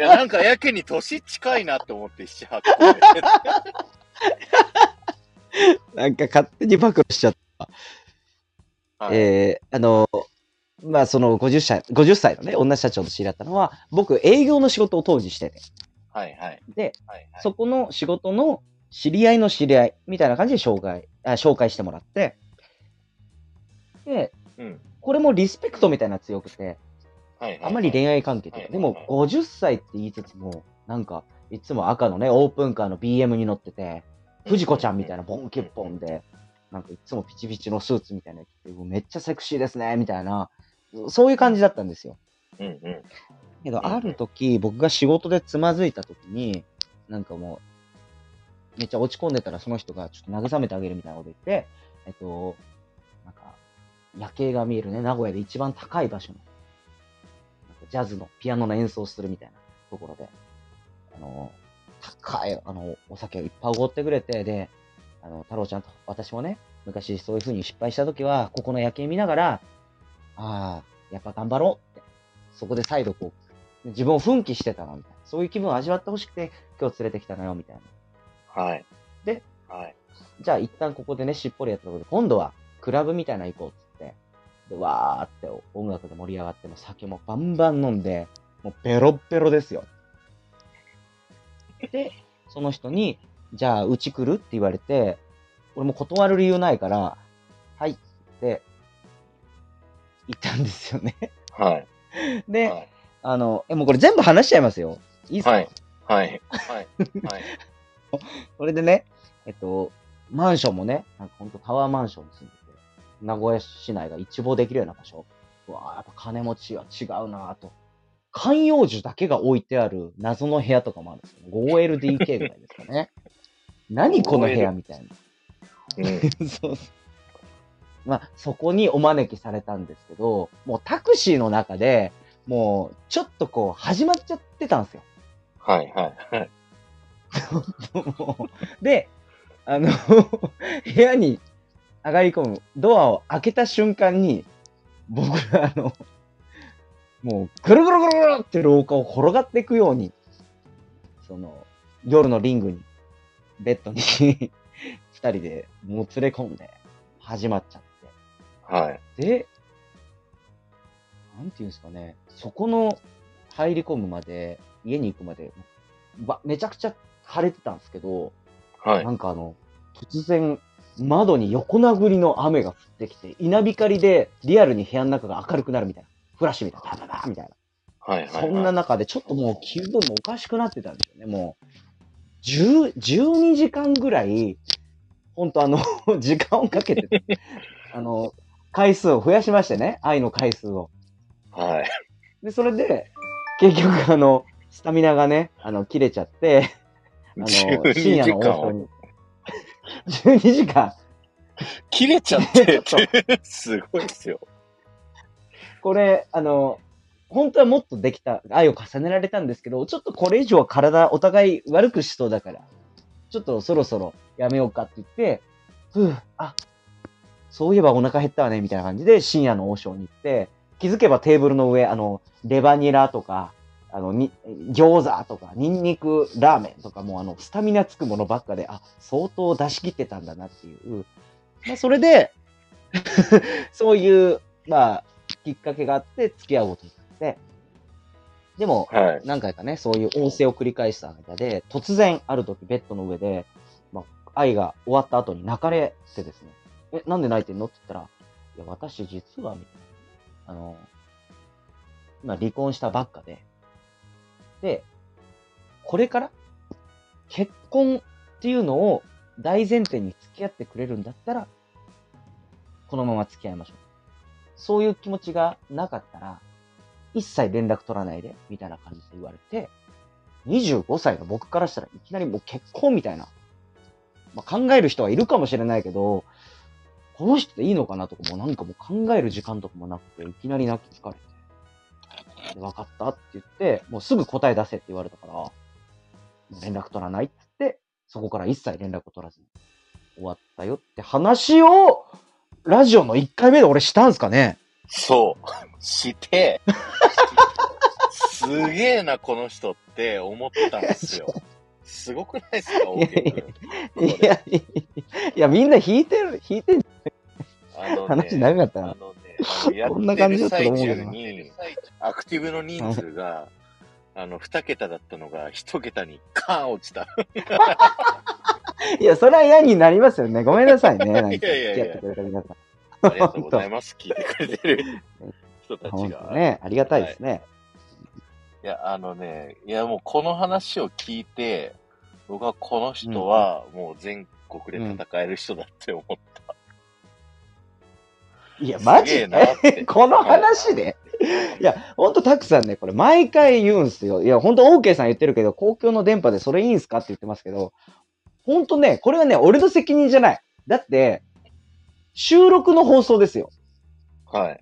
Speaker 1: や、なんかやけに年近いなって思って、7、8個で。
Speaker 2: なんか勝手に暴露しちゃった。
Speaker 1: はい
Speaker 2: えー、あの、まあその50歳、50歳のね、女社長と知り合ったのは、僕営業の仕事を当時してて。
Speaker 1: はいはい。
Speaker 2: で、
Speaker 1: はいはい。
Speaker 2: そこの仕事の知り合いの知り合いみたいな感じで紹介、あ紹介してもらって、で、
Speaker 1: うん。
Speaker 2: これもリスペクトみたいなの強くて、
Speaker 1: はいはい。
Speaker 2: あんまり恋愛関係とか、
Speaker 1: はい
Speaker 2: でも50歳って言いつつも、なんか、いつも赤のね、オープンカーの BM に乗ってて、藤子ちゃんみたいなボンキュッポンで、なんかいつもピチピチのスーツみたいなの着て、めっちゃセクシーですね、みたいな、そういう感じだったんですよ。
Speaker 1: うんうん。
Speaker 2: けど、
Speaker 1: うん
Speaker 2: ある時、僕が仕事でつまずいた時に、なんかもう、めっちゃ落ち込んでたら、その人がちょっと慰めてあげるみたいなこと言って、えっと、なんか、夜景が見えるね、名古屋で一番高い場所の、なんかジャズのピアノの演奏するみたいなところで、あの、高い、あの、お酒をいっぱいおごってくれて、で、あの、太郎ちゃんと私もね、昔そういう風に失敗した時は、ここの夜景見ながら、ああ、やっぱ頑張ろうって、そこで再度こう、自分を奮起してたな、みたいな。そういう気分を味わってほしくて、今日連れてきたのよ、みたいな。
Speaker 1: はい。
Speaker 2: で、
Speaker 1: はい。
Speaker 2: じゃあ一旦ここでね、しっぽりやったところで、今度はクラブみたいなの行こうっつって、で、わーって音楽で盛り上がって、もう酒もバンバン飲んで、もうベロッベロですよ。で、その人に、じゃあうち来るって言われて、俺も断る理由ないから、はいって言ったんですよね。
Speaker 1: はい。[LAUGHS]
Speaker 2: で、
Speaker 1: はい。
Speaker 2: あの、え、もうこれ全部話しちゃいますよ。いいっすか、
Speaker 1: はい。はい。はい。はい。[LAUGHS]
Speaker 2: それでね、えっと、マンションもね、なんかほんとタワーマンションに住んでて、名古屋市内が一望できるような場所。うわあやっぱ金持ちは違うなぁと。観葉樹だけが置いてある謎の部屋とかもあるんですよ。5LDK ぐらいですかね。[LAUGHS] 何この部屋みたいな。
Speaker 1: うん。[LAUGHS]
Speaker 2: そうまあ、そこにお招きされたんですけど、もうタクシーの中で、もう、ちょっとこう、始まっちゃってたんですよ。
Speaker 1: はい。はい。はい。[LAUGHS]
Speaker 2: で、あの、[LAUGHS] 部屋に上がり込む、ドアを開けた瞬間に、僕ら、あの、もう、ぐるぐるぐるぐるって廊下を転がっていくように、その、夜のリングに、ベッドに [LAUGHS] 二人でもう連れ込んで、始まっちゃって。
Speaker 1: はい。
Speaker 2: で、なんていうんですかね、そこの入り込むまで、家に行くまで、ばめちゃくちゃ晴れてたんですけど、
Speaker 1: はい
Speaker 2: な。んかあの、突然、窓に横殴りの雨が降ってきて、稲光でリアルに部屋の中が明るくなるみたいな。フラッシュみたいな、バババーみたいな。
Speaker 1: はい。はい。
Speaker 2: そんな中でちょっともう気分もおかしくなってたんですよね。もう、10、12時間ぐらい、本当あの、[LAUGHS] 時間をかけて、[LAUGHS] あの、回数を増やしましてね、愛の回数を。
Speaker 1: はい。
Speaker 2: で、それで、結局あの、スタミナがね、あの、切れちゃって、あの、
Speaker 1: 12
Speaker 2: 深夜の
Speaker 1: 時間
Speaker 2: 放送に。[LAUGHS] 12時間。
Speaker 1: 切れちゃって、[LAUGHS] すごいっすよ。
Speaker 2: これ、あの、本当はもっとできた、愛を重ねられたんですけど、ちょっとこれ以上は体お互い悪くしそうだから、ちょっとそろそろやめようかって言って、ふう、あ、そういえばお腹減ったわね、みたいな感じで深夜の王将に行って、気づけばテーブルの上、あの、レバニラとか、あの、に、餃子とか、ニンニクラーメンとかも、あの、スタミナつくものばっかで、あ、相当出し切ってたんだなっていう。まあ、それで、[LAUGHS] そういう、まあ、きっかけがあって、付き合うことになって、でも、
Speaker 1: はい。
Speaker 2: 何回かね、そういう音声を繰り返した間で、突然、ある時、ベッドの上で、まあ、愛が終わった後に泣かれてですね、え、なんで泣いてんの？って言ったら、いや、私実は、みたいな。あの、今離婚したばっかで、で、これから、結婚っていうのを大前提に付き合ってくれるんだったら、このまま付き合いましょう。そういう気持ちがなかったら、一切連絡取らないで、みたいな感じで言われて、25歳の僕からしたらいきなりもう結婚みたいな。まあ、考える人はいるかもしれないけど、この人でいいのかなとかもなんかもう考える時間とかもなくて、いきなり泣き疲れて。で分かったって言って、もうすぐ答え出せって言われたから、連絡取らないって言って、そこから一切連絡を取らずに終わったよって話を、ラジオの1回目で俺したんすかね？
Speaker 1: そう。[LAUGHS] して、すげえな、この人って思ったんですよ。すごくないですか、オーケー君
Speaker 2: いや、いや、いやみんな弾いてる、弾いてる。
Speaker 1: あのね
Speaker 2: 話長かったな
Speaker 1: あのね、や
Speaker 2: こんな
Speaker 1: ってる
Speaker 2: 感じだったと
Speaker 1: 最
Speaker 2: 思うけどな
Speaker 1: 中に、アクティブの人数が、あの、二桁だったのが、一桁にカーン落ちた。
Speaker 2: いや、それは嫌になりますよね。ごめんなさいね。[LAUGHS] なんか
Speaker 1: いやいやいや
Speaker 2: 付き合ってくれた皆さん。
Speaker 1: ありがとうございます。聞いてくれてる人たち
Speaker 2: 本
Speaker 1: が。
Speaker 2: 当ね、ありがたいですね。
Speaker 1: いや、あのね、いやもうこの話を聞いて、僕はこの人はもう全国で戦える人だって思った。
Speaker 2: いや、マジで？この話で？いや、ほんとたくさんね、これ毎回言うんすよ。いや、ほんと OK さん言ってるけど、公共の電波でそれいいんすかって言ってますけど、ほんとね、これはね、俺の責任じゃない。だって、収録の放送ですよ。
Speaker 1: はい。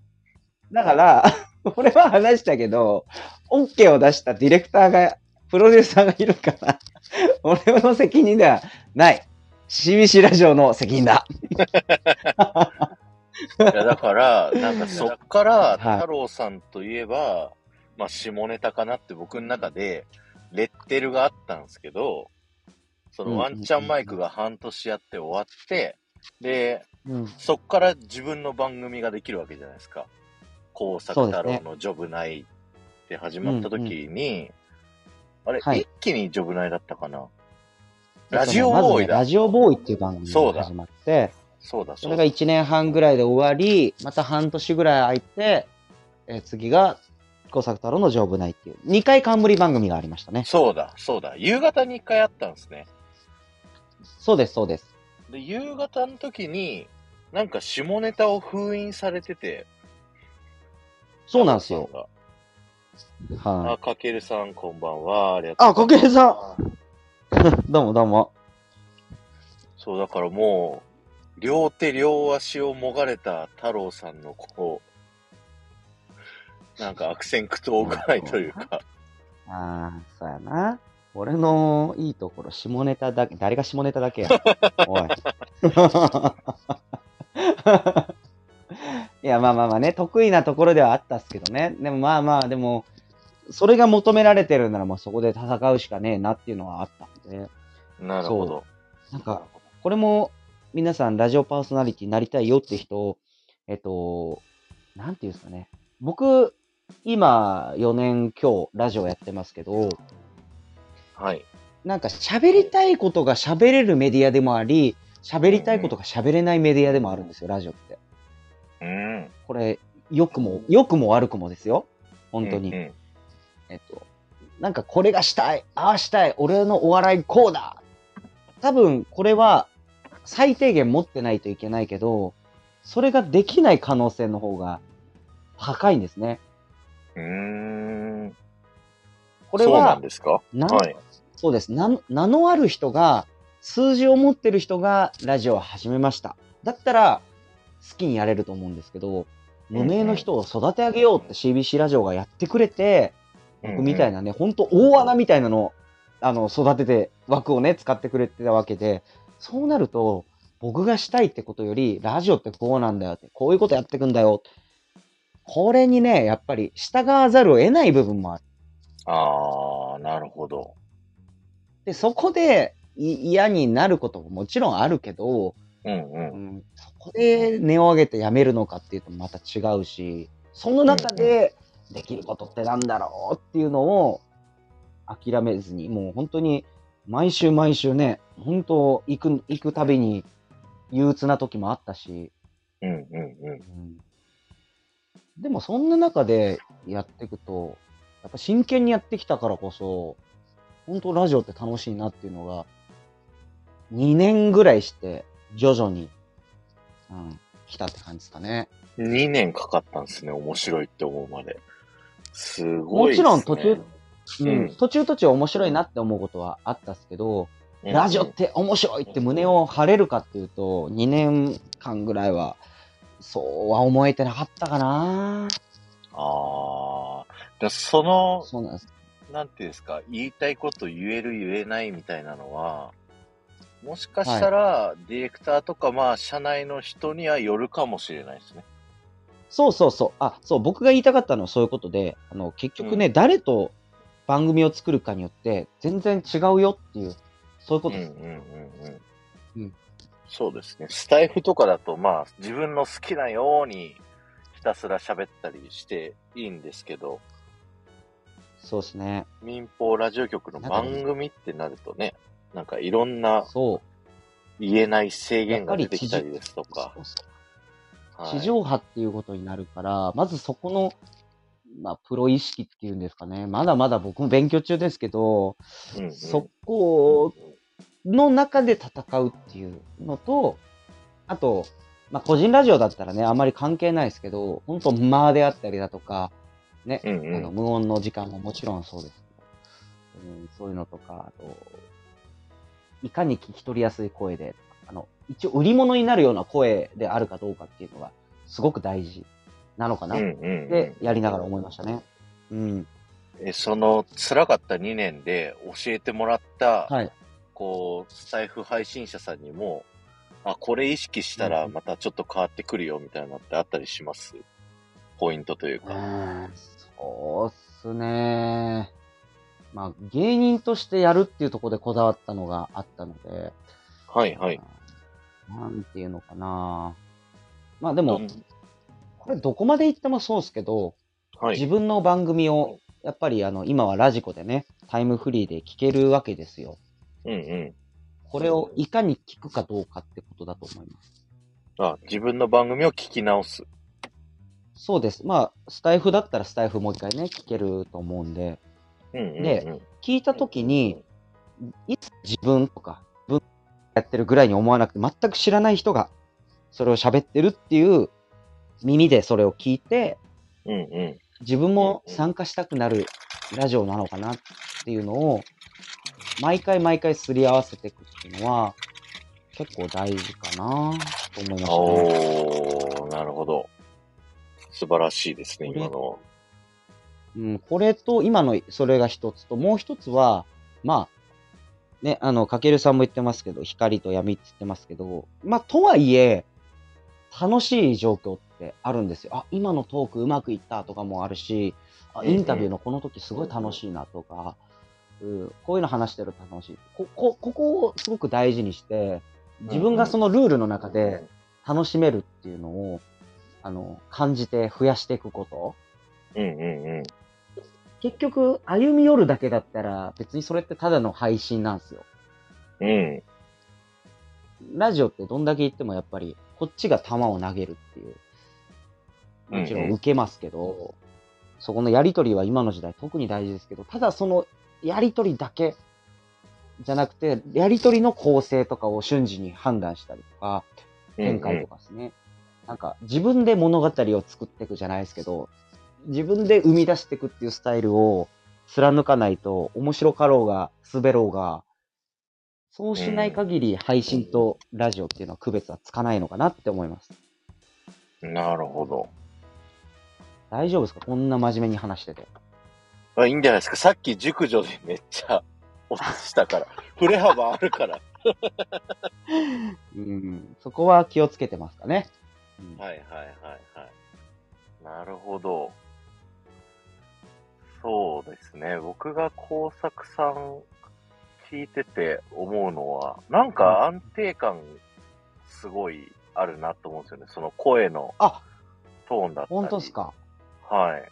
Speaker 2: だから、[LAUGHS] 俺は話したけど、OK を出したディレクターが、プロデューサーがいるから、[LAUGHS] 俺の責任ではない。CBC ラジオの責任だ。[LAUGHS]
Speaker 1: いや、だから、なんかそっか。ら、
Speaker 2: はい
Speaker 1: 太郎さんといえば、まあ、下ネタかなって僕の中で、レッテルがあったんですけど、そのワンチャンマイクが半年やって終わって、で、
Speaker 2: うん。
Speaker 1: そっから自分の番組ができるわけじゃないですか。工作太郎のジョブナイって始まった時に、あれ、
Speaker 2: はい。
Speaker 1: 一気にジョブナイだったかな？ラジオボーイ
Speaker 2: まずね
Speaker 1: だ。
Speaker 2: ラジオボーイっていう番組が始まって、
Speaker 1: そうだ、
Speaker 2: それが
Speaker 1: そうだ。
Speaker 2: 1年半ぐらいで終わり、また半年ぐらい空いて、えー次が、工作太郎の丈夫ないっていう、2回冠番組がありましたね。
Speaker 1: そうだ、そうだ。夕方に一回あったんですね。
Speaker 2: そうです、そうです。
Speaker 1: で、夕方の時に、なんか下ネタを封印されてて。
Speaker 2: そうなんですよ。はい。
Speaker 1: あ、かけるさんこんばんは。ありがとう
Speaker 2: あ、かけるさん [LAUGHS] どうもどうも。
Speaker 1: そう、だからもう、両手両足をもがれた太郎さんのこう、なんか悪戦苦闘ぐらいというか、
Speaker 2: ああ、そうやな。俺のいいところ、下ネタだけ、誰が下ネタだけや？[LAUGHS] おい。[LAUGHS] いや、まあまあまあね、得意なところではあったっすけどね。でもまあまあ、でも、それが求められてるならもうそこで戦うしかねえなっていうのはあったんで。
Speaker 1: なるほど。
Speaker 2: なんか、これも皆さんラジオパーソナリティになりたいよって人、えっと、なんていうんですかね。僕、今4年今日ラジオやってますけど、
Speaker 1: はい。
Speaker 2: なんか喋りたいことが喋れるメディアでもあり、喋りたいことが喋れないメディアでもあるんですよ、ラジオって。
Speaker 1: うん。
Speaker 2: これ、良くも、良くも悪くもですよ。本当に。
Speaker 1: うんうん
Speaker 2: えっと、なんかこれがしたい、ああしたい、俺のお笑いこうだ。多分これは最低限持ってないといけないけど、それができない可能性の方が高いんですね。
Speaker 1: うーん。
Speaker 2: これ
Speaker 1: そうなん
Speaker 2: は、
Speaker 1: ですか？
Speaker 2: な
Speaker 1: はい。
Speaker 2: そうです。名名のある人が、数字を持ってる人がラジオを始めました。だったら、好きにやれると思うんですけど、無名の人を育て上げようって CBC ラジオがやってくれて、僕みたいなね、ほんと大穴みたいなのを、あの、育てて、枠をね、使ってくれてたわけで、そうなると、僕がしたいってことより、ラジオってこうなんだよって、こういうことやってくんだよ。これにね、やっぱり従わざるを得ない部分もある。
Speaker 1: ああ、なるほど。
Speaker 2: で、そこでい嫌になることももちろんあるけど、
Speaker 1: うんう。
Speaker 2: うんん、そこで値を上げてやめるのかっていうとまた違うし、その中でできることってなんだろうっていうのを諦めずに、もう本当に毎週毎週ね、本当行く、行くたびに憂鬱な時もあったし、
Speaker 1: うんうんうん。
Speaker 2: うんでもそんな中でやっていくと、やっぱ真剣にやってきたからこそ、本当ラジオって楽しいなっていうのが、2年ぐらいして徐々に、うん、来たって感じですかね。
Speaker 1: 2年かかったんですね、面白いって思うまで。すご
Speaker 2: もち
Speaker 1: いっすね。
Speaker 2: ろん途中、うん
Speaker 1: うん
Speaker 2: 途中途中面白いなって思うことはあったっすけど、
Speaker 1: うん
Speaker 2: ラジオって面白いって胸を張れるかっていうと、2年間ぐらいは、そうは思えてなかったかな
Speaker 1: ああ。でその、
Speaker 2: そうなんです。
Speaker 1: なんていうんですか、言いたいこと言える言えないみたいなのは、もしかしたら、ディレクターとか、まあ、社内の人にはよるかもしれないですね。
Speaker 2: そうそうそう。あ、そう、僕が言いたかったのはそういうことで、あの、結局ね、誰と番組を作るかによって、全然違うよっていう、そういうことです。
Speaker 1: うんうんうんうん。
Speaker 2: うん
Speaker 1: そうですね。スタイフとかだと、まあ、自分の好きなようにひたすら喋ったりしていいんですけど、
Speaker 2: そうですね。
Speaker 1: 民放ラジオ局の番組ってなるとね、なんかいろんな
Speaker 2: そう。
Speaker 1: 言えない制限が出てきたりですとか。
Speaker 2: そうそう
Speaker 1: はい
Speaker 2: 地上波っていうことになるから、まずそこの、まあ、プロ意識っていうんですかね。まだまだ僕も勉強中ですけど、
Speaker 1: うんうん。
Speaker 2: そこの中で戦うっていうのと、あと、まあ、個人ラジオだったらね、あまり関係ないですけど、本当間であったりだとか、ね、
Speaker 1: うんうん。
Speaker 2: あの無音の時間ももちろんそうです。けど、うん、そういうのとか、あと、いかに聞き取りやすい声で、あの、一応売り物になるような声であるかどうかっていうのが、すごく大事なのかなっ
Speaker 1: うんうんうん
Speaker 2: てやりながら思いましたね。うん。
Speaker 1: えその辛かった2年で教えてもらった、
Speaker 2: はい。
Speaker 1: こう、スタイフ配信者さんにも、あ、これ意識したら
Speaker 2: うん
Speaker 1: またちょっと変わってくるよみたいなのってあったりします？ポイントという
Speaker 2: う
Speaker 1: か。
Speaker 2: んそうっすね。まあ、芸人としてやるっていうところでこだわったのがあったので、
Speaker 1: はいはい。
Speaker 2: なんていうのかな。まあでもこれどこまで行ってもそうですけど、
Speaker 1: はい。
Speaker 2: 自分の番組を、やっぱりあの、今はラジコでね、タイムフリーで聞けるわけですよ。
Speaker 1: うんうん。
Speaker 2: これをいかに聞くかどうかってことだと思います。
Speaker 1: あ、自分の番組を聞き直す。
Speaker 2: そうです。まあ、スタイフだったらスタイフもう一回ね、聞けると思うんで、
Speaker 1: うんうん、うん。
Speaker 2: で聞いたときに、いつ自分とか、文やってるぐらいに思わなくて、全く知らない人がそれを喋ってるっていう耳でそれを聞いて、
Speaker 1: うんうん。
Speaker 2: 自分も参加したくなるラジオなのかなっていうのを、毎回毎回すり合わせていくっていうのは、結構大事かなと思いましたね。
Speaker 1: おー、なるほど。素晴らしいですね、今の。
Speaker 2: うん、これと、今のそれが一つと、もう一つは、まあ、ね、あの、かけるさんも言ってますけど、光と闇って言ってますけど、まあ、とはいえ、楽しい状況ってあるんですよ。あ、今のトークうまくいったとかもあるし、あインタビューのこの時すごい楽しいなとか、うんこういうの話してると楽しい。ここ、ここをすごく大事にして、自分がそのルールの中で楽しめるっていうのを、あの、感じて増やしていくこと。
Speaker 1: うんうんうん。
Speaker 2: 結局、歩み寄るだけだったら、別にそれってただの配信なんですよ。
Speaker 1: うん。
Speaker 2: ラジオってどんだけ言ってもやっぱり、こっちが球を投げるっていう。もちろん
Speaker 1: うんうん
Speaker 2: 受けますけど、そこのやりとりは今の時代特に大事ですけど、ただそのやりとりだけじゃなくて、やりとりの構成とかを瞬時に判断したりとか、展開とかですね。なんか自分で物語を作っていくじゃないですけど、自分で生み出していくっていうスタイルを貫かないと面白かろうが滑ろうが、そうしない限り配信とラジオっていうのは区別はつかないのかなって思います。
Speaker 1: なるほど。
Speaker 2: 大丈夫ですか？こんな真面目に話してて。
Speaker 1: あいいんじゃないですか？さっき熟女でめっちゃ落としたから。[LAUGHS] 振れ幅あるから。
Speaker 2: うん。そこは気をつけてますかね。うん
Speaker 1: はいはいはいはい。なるほど。そうですね。僕が工作さん聞いてて思うのは、なんか安定感すごいあるなと思うんですよね。その声の
Speaker 2: あ、
Speaker 1: トーンだったり。
Speaker 2: 本当ですか？
Speaker 1: はい。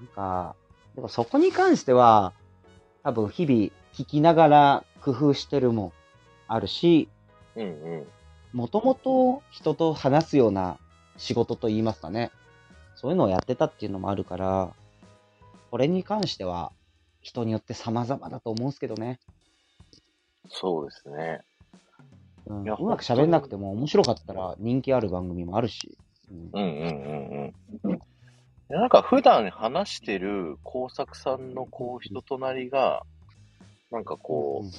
Speaker 2: なんか、でもそこに関しては、多分日々聞きながら工夫してるもあるし、
Speaker 1: うんうん。
Speaker 2: もともと人と話すような仕事といいますかね。そういうのをやってたっていうのもあるから、これに関しては人によって様々だと思うんですけどね。
Speaker 1: そうですね。いや
Speaker 2: うまく喋んなくても面白かったら人気ある番組もあるし。うん
Speaker 1: うんうんうんなんか普段話してる工作さんのこう人となりが、なんかこう、
Speaker 2: うん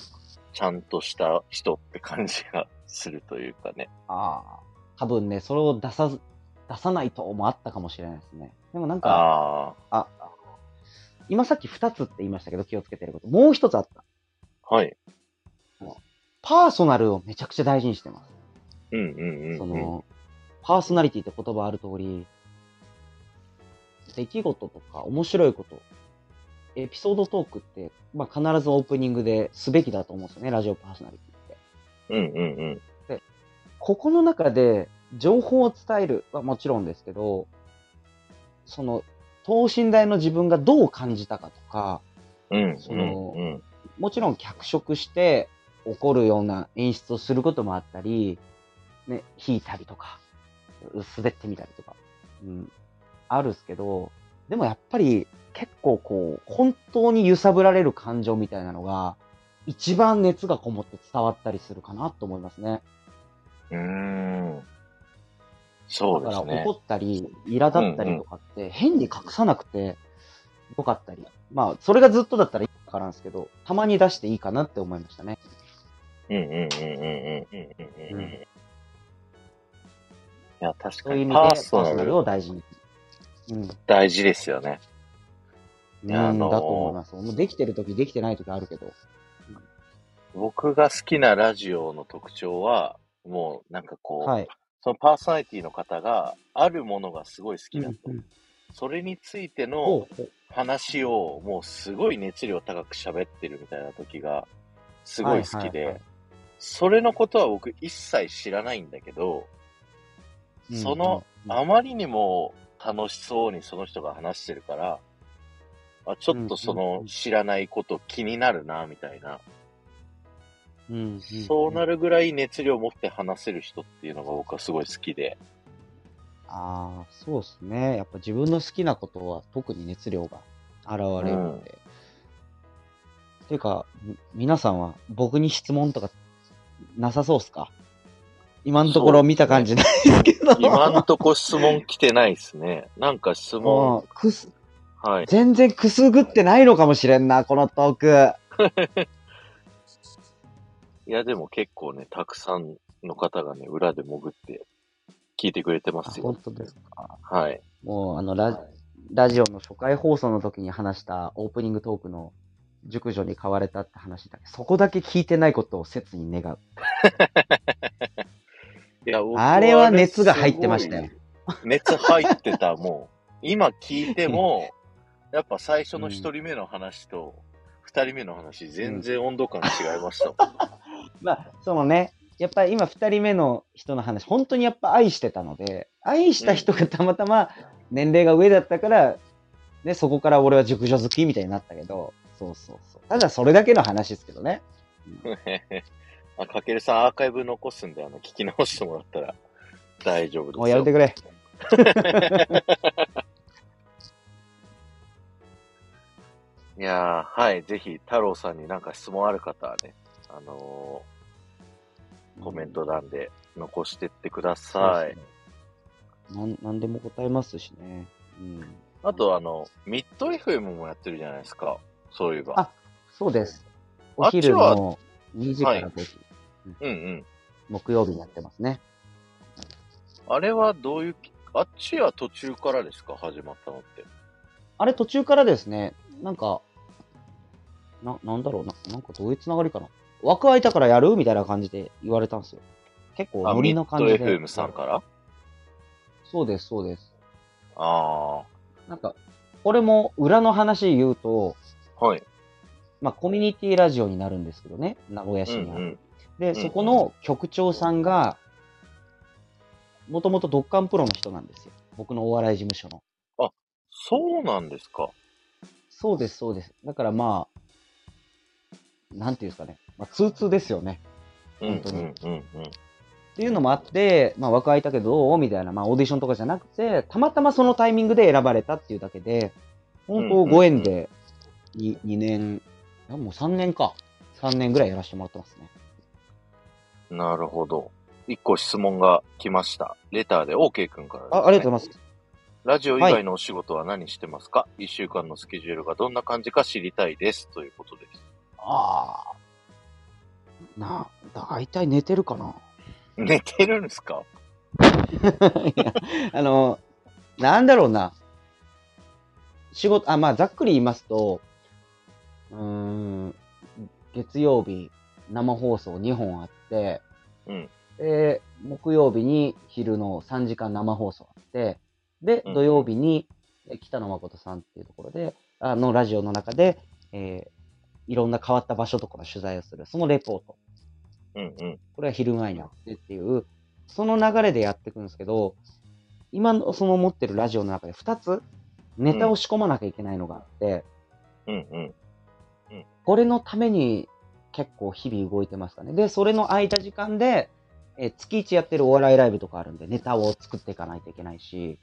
Speaker 1: ちゃんとした人って感じがするというかね。
Speaker 2: ああ、多分ね、それを出さず、出さないともあったかもしれないですね。でもなんか、
Speaker 1: あ
Speaker 2: あ、今さっき2つって言いましたけど気をつけてること。もう一つあった。
Speaker 1: あ、はい。
Speaker 2: パーソナルをめちゃくちゃ大事にしてます。
Speaker 1: うんうんうん、うん。
Speaker 2: その、パーソナリティって言葉ある通り、出来事とか面白いこと、エピソードトークって、まあ、必ずオープニングですべきだと思うんですよね、ラジオパーソナリティって。
Speaker 1: うんうんうん。
Speaker 2: ここの中で情報を伝えるはもちろんですけど、その、等身大の自分がどう感じたかとか、
Speaker 1: うん
Speaker 2: その
Speaker 1: うんうん。
Speaker 2: もちろん脚色して怒るような演出をすることもあったり、ね、引いたりとか、滑ってみたりとか、うん、あるっすけど、でもやっぱり結構こう、本当に揺さぶられる感情みたいなのが、一番熱がこもって伝わったりするかなと思いますね。
Speaker 1: うーん。そうですね。
Speaker 2: だから怒ったり、苛立ったりとかって、変に隠さなくてよかったり、うんうん、まあ、それがずっとだったらいいからんですけど、たまに出していいかなって思いましたね。
Speaker 1: うんうんうんうんうんうんうん。うん、いや、確かにパ
Speaker 2: ー
Speaker 1: ソナル
Speaker 2: を大事に。うん、
Speaker 1: 大事ですよね。
Speaker 2: なん、だと思います。もうできてるとき、できてないときあるけど。
Speaker 1: 僕が好きなラジオの特徴は、もうなんかこう、
Speaker 2: はい、
Speaker 1: そのパーソナリティの方があるものがすごい好きだと。
Speaker 2: うん
Speaker 1: それについて
Speaker 2: ほ
Speaker 1: の話をもうすごい熱量高く喋ってるみたいな時がすごい好きで。
Speaker 2: はいはいはい、
Speaker 1: それのことは僕一切知らないんだけど、
Speaker 2: うん
Speaker 1: その、
Speaker 2: うん。
Speaker 1: あまりにも楽しそうにその人が話してるから、あちょっとそ
Speaker 2: うんうんう
Speaker 1: の
Speaker 2: ん。
Speaker 1: 知らないこと気になるな、みたいな。
Speaker 2: うんうん
Speaker 1: そうなるぐらい熱量を持って話せる人っていうのが僕はすごい好きで。
Speaker 2: ああ、そうですね。やっぱ自分の好きなことは特に熱量が現れるので。ていうか、み皆さんは僕に質問とかなさそうっすか？今のところ見た感じないですけど。
Speaker 1: 今んとこ質問来てないですね。なんか質
Speaker 2: も
Speaker 1: 問、
Speaker 2: うくす、
Speaker 1: はい。
Speaker 2: 全然くすぐってないのかもしれんな、このトーク。[LAUGHS]
Speaker 1: いや、でも結構ね、たくさんの方がね、裏で潜って聞いてくれてま
Speaker 2: あ
Speaker 1: すよ。
Speaker 2: 本当ですか。
Speaker 1: はい。
Speaker 2: もう、あの、ララジオの初回放送の時に話したオープニングトークの熟女に買われたって話だけど、そこだけ聞いてないことを切に願う。
Speaker 1: いや、僕
Speaker 2: あれは熱が入ってましたよ。
Speaker 1: 熱入ってた、もう。今聞いても、やっぱ最初の一人目の話と、二人目の話、全然温度感違いましたもん。
Speaker 2: まあ、そのね、やっぱり今二人目の人の話、本当にやっぱ愛してたので、愛した人がたまたま年齢が上だったから、ね、そこから俺は熟女好きみたいになったけど、そうそうそう。ただそれだけの話ですけどね。[LAUGHS]
Speaker 1: あ、かけるさんアーカイブ残すんで、あの、聞き直してもらったら大丈夫ですよ。
Speaker 2: もうやめてくれ。[LAUGHS]
Speaker 1: いやー、はい。ぜひ、太郎さんになんか質問ある方はね、あのーコメント欄で残してってください。
Speaker 2: なんなんでも答えますしね。うん。
Speaker 1: あと、あの、ミッド FM もやってるじゃないですか。そういえば。
Speaker 2: あそうです。お昼
Speaker 1: は
Speaker 2: の2時から5時、
Speaker 1: うんうん。
Speaker 2: 木曜日にやってますね。
Speaker 1: あれはどういうあっちは途中からですか？始まったのって。
Speaker 2: あれ途中からですね、なんか、な、なんだろうな、なんかどういうつながりかな。枠空いたからやる？みたいな感じで言われたんですよ。結構
Speaker 1: あ、
Speaker 2: ノリ
Speaker 1: ミッド
Speaker 2: の感じで。
Speaker 1: FM さんから？
Speaker 2: そうです、そうです。
Speaker 1: あ
Speaker 2: なんか、俺も裏の話言うと、
Speaker 1: あ。はい。
Speaker 2: まあコミュニティラジオになるんですけどね、名古屋
Speaker 1: う
Speaker 2: 市にある。
Speaker 1: んうん。
Speaker 2: で、
Speaker 1: ん
Speaker 2: そこの局長さんが、もともとドッカンプロの人なんですよ。僕のお笑い事務所の。
Speaker 1: そうなんですか。
Speaker 2: そうです、そうです。だからまあ、なんていうんですかね。まあ、通通ですよね。
Speaker 1: うん
Speaker 2: 本当に
Speaker 1: うんうんうん。
Speaker 2: っていうのもあって、まあ、若いたけどどうみたいな、まあ、オーディションとかじゃなくて、たまたまそのタイミングで選ばれたっていうだけで、本当ご縁で2、2年、もう3年か。3年ぐらいやらせてもらってますね。
Speaker 1: なるほど。一個質問が来ました。レターで OK 君からです、ね。
Speaker 2: あ、ありがとうございます。
Speaker 1: ラジオ以外のお仕事は何してますか？一、週間のスケジュールがどんな感じか知りたいです。ということです。
Speaker 2: ああ。なあ、大体寝てるかな？
Speaker 1: 寝てるんですか？[LAUGHS]
Speaker 2: いや、あの、なんだろうな。仕事、あ、まあ、ざっくり言いますと、うーん、月曜日、生放送2本あって、
Speaker 1: うん
Speaker 2: で、木曜日に昼の3時間生放送あって、で、
Speaker 1: うん
Speaker 2: 土曜日に、え北野誠さんっていうところで、あの、ラジオの中で、えーいろんな変わった場所とかの取材をする、そのレポート。
Speaker 1: うんうん。
Speaker 2: これは昼前にあってっていう、その流れでやっていくんですけど、今のその持ってるラジオの中で2つネタを仕込まなきゃいけないのがあって、
Speaker 1: うんうん。
Speaker 2: これのために結構日々動いてますかね。で、それの空いた時間で、えー月1やってるお笑いライブとかあるんで、ネタを作っていかないといけないし、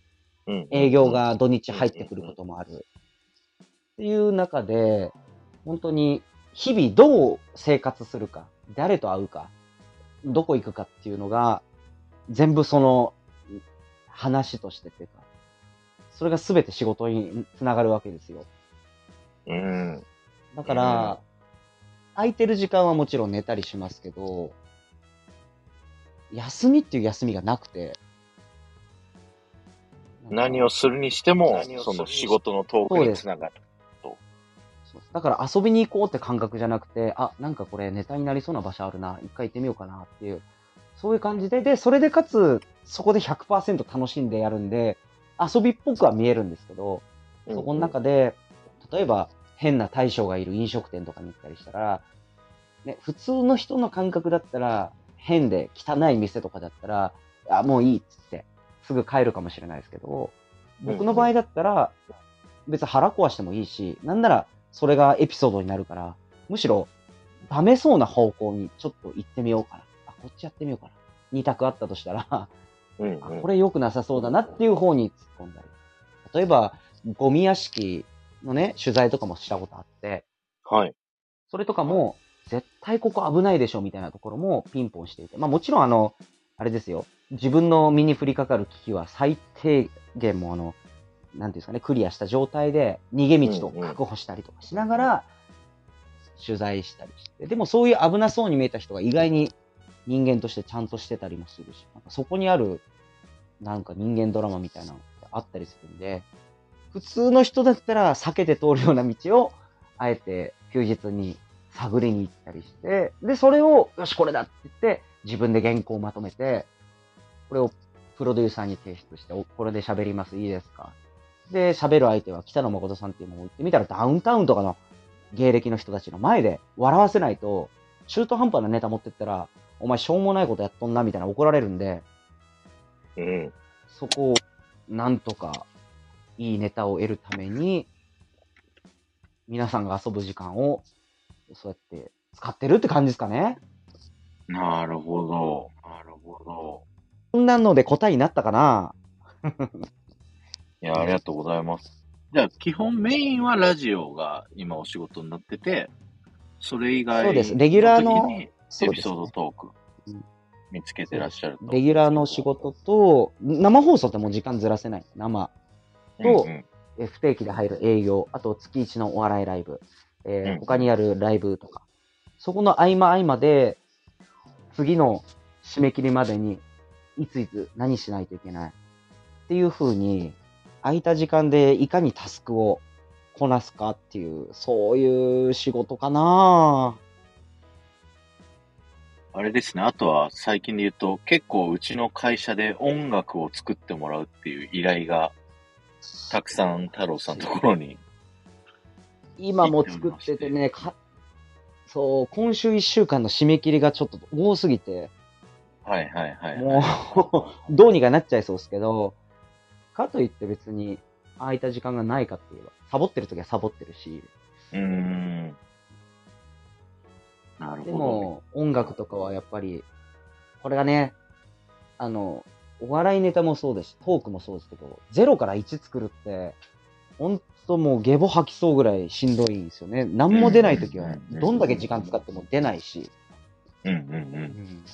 Speaker 1: うん。
Speaker 2: 営業が土日入ってくることもある。っていう中で、本当に日々どう生活するか、誰と会うか、どこ行くかっていうのが、全部その話としてっていうか、それが全て仕事につながるわけですよ。
Speaker 1: うん。
Speaker 2: だから、空いてる時間はもちろん寝たりしますけど、休みっていう休みがなくて。
Speaker 1: 何をするにしてもその仕事のトークにつながる。
Speaker 2: だから遊びに行こうって感覚じゃなくて、あ、なんかこれネタになりそうな場所あるな、一回行ってみようかなっていう、そういう感じで、で、それでかつ、そこで100%楽しんでやるんで、遊びっぽくは見えるんですけど、そこの中で、例えば変な大将がいる飲食店とかに行ったりしたら、ね、普通の人の感覚だったら、変で汚い店とかだったら、あ、もういいっつって、すぐ帰るかもしれないですけど、僕の場合だったら、別に腹壊してもいいし、なんならそれがエピソードになるから、むしろダメそうな方向にちょっと行ってみようかな。あ、こっちやってみようかな。二択あったとしたら、
Speaker 1: うん
Speaker 2: これ良くなさそうだなっていう方に突っ込んだり。例えば、ゴミ屋敷のね、取材とかもしたことあって、
Speaker 1: はい。
Speaker 2: それとかも、絶対ここ危ないでしょみたいなところもピンポンしていて。まあもちろんあの、あれですよ。自分の身に降りかかる危機は最低限もあの、なんていうんですかね、クリアした状態で逃げ道を確保したりとかしながら、取材したりして。でもそういう危なそうに見えた人が意外に人間としてちゃんとしてたりもするし、なんかそこにある、なんか人間ドラマみたいなのってあったりするんで、普通の人だったら避けて通るような道を、あえて休日に探りに行ったりして、で、それを、よし、これだって言って、自分で原稿をまとめて、これをプロデューサーに提出して、おこれで喋ります、いいですかで、喋る相手は北野誠さんっていうのを言ってみたら、ダウンタウンとかの芸歴の人たちの前で笑わせないと、中途半端なネタ持ってったら、お前しょうもないことやっとんな、みたいな怒られるんで、
Speaker 1: うん。
Speaker 2: そこを、なんとか、いいネタを得るために、皆さんが遊ぶ時間を、そうやって使ってるって感じですかね。
Speaker 1: なるほど。なるほど。
Speaker 2: こんなので答えになったかない
Speaker 1: や、ありがとうございます。じゃあ、基本メインはラジオが今お仕事になってて、それ以外
Speaker 2: そうですレギュラーの
Speaker 1: エピソードトーク
Speaker 2: うん
Speaker 1: 見つけてらっしゃると。
Speaker 2: レギュラーの仕事と、生放送ってもう時間ずらせない。生。と
Speaker 1: うんうん
Speaker 2: え不定期で入る営業、あと月一のお笑いライブ、えー
Speaker 1: うん
Speaker 2: 他にあるライブとか、そこの合間合間で、次の締め切りまでに、いついつ何しないといけない。ってっていう風に、空いた時間でいかにタスクをこなすかっていう、そういう仕事かな
Speaker 1: あれですね。あとは最近で言うと、結構うちの会社で音楽を作ってもらうっていう依頼が、たくさん太郎さんのところに。
Speaker 2: 今も作っててね、かそう、今週1週間の締め切りがちょっと多すぎて、
Speaker 1: はいはいはい、はい。
Speaker 2: もう、[LAUGHS] どうにかなっちゃいそうですけど、かといって別に空いた時間がないかって言えば、サボってる時はサボってるし、
Speaker 1: うーん。なるほど、ね。
Speaker 2: でも、音楽とかはやっぱり、これがね、あの、お笑いネタもそうですし、トークもそうですけど、0から1作るって、ほんともうゲボ吐きそうぐらいしんどいんですよね。何も出ないときは、どんだけ時間使っても出ないし。
Speaker 1: うんうんう。
Speaker 2: うん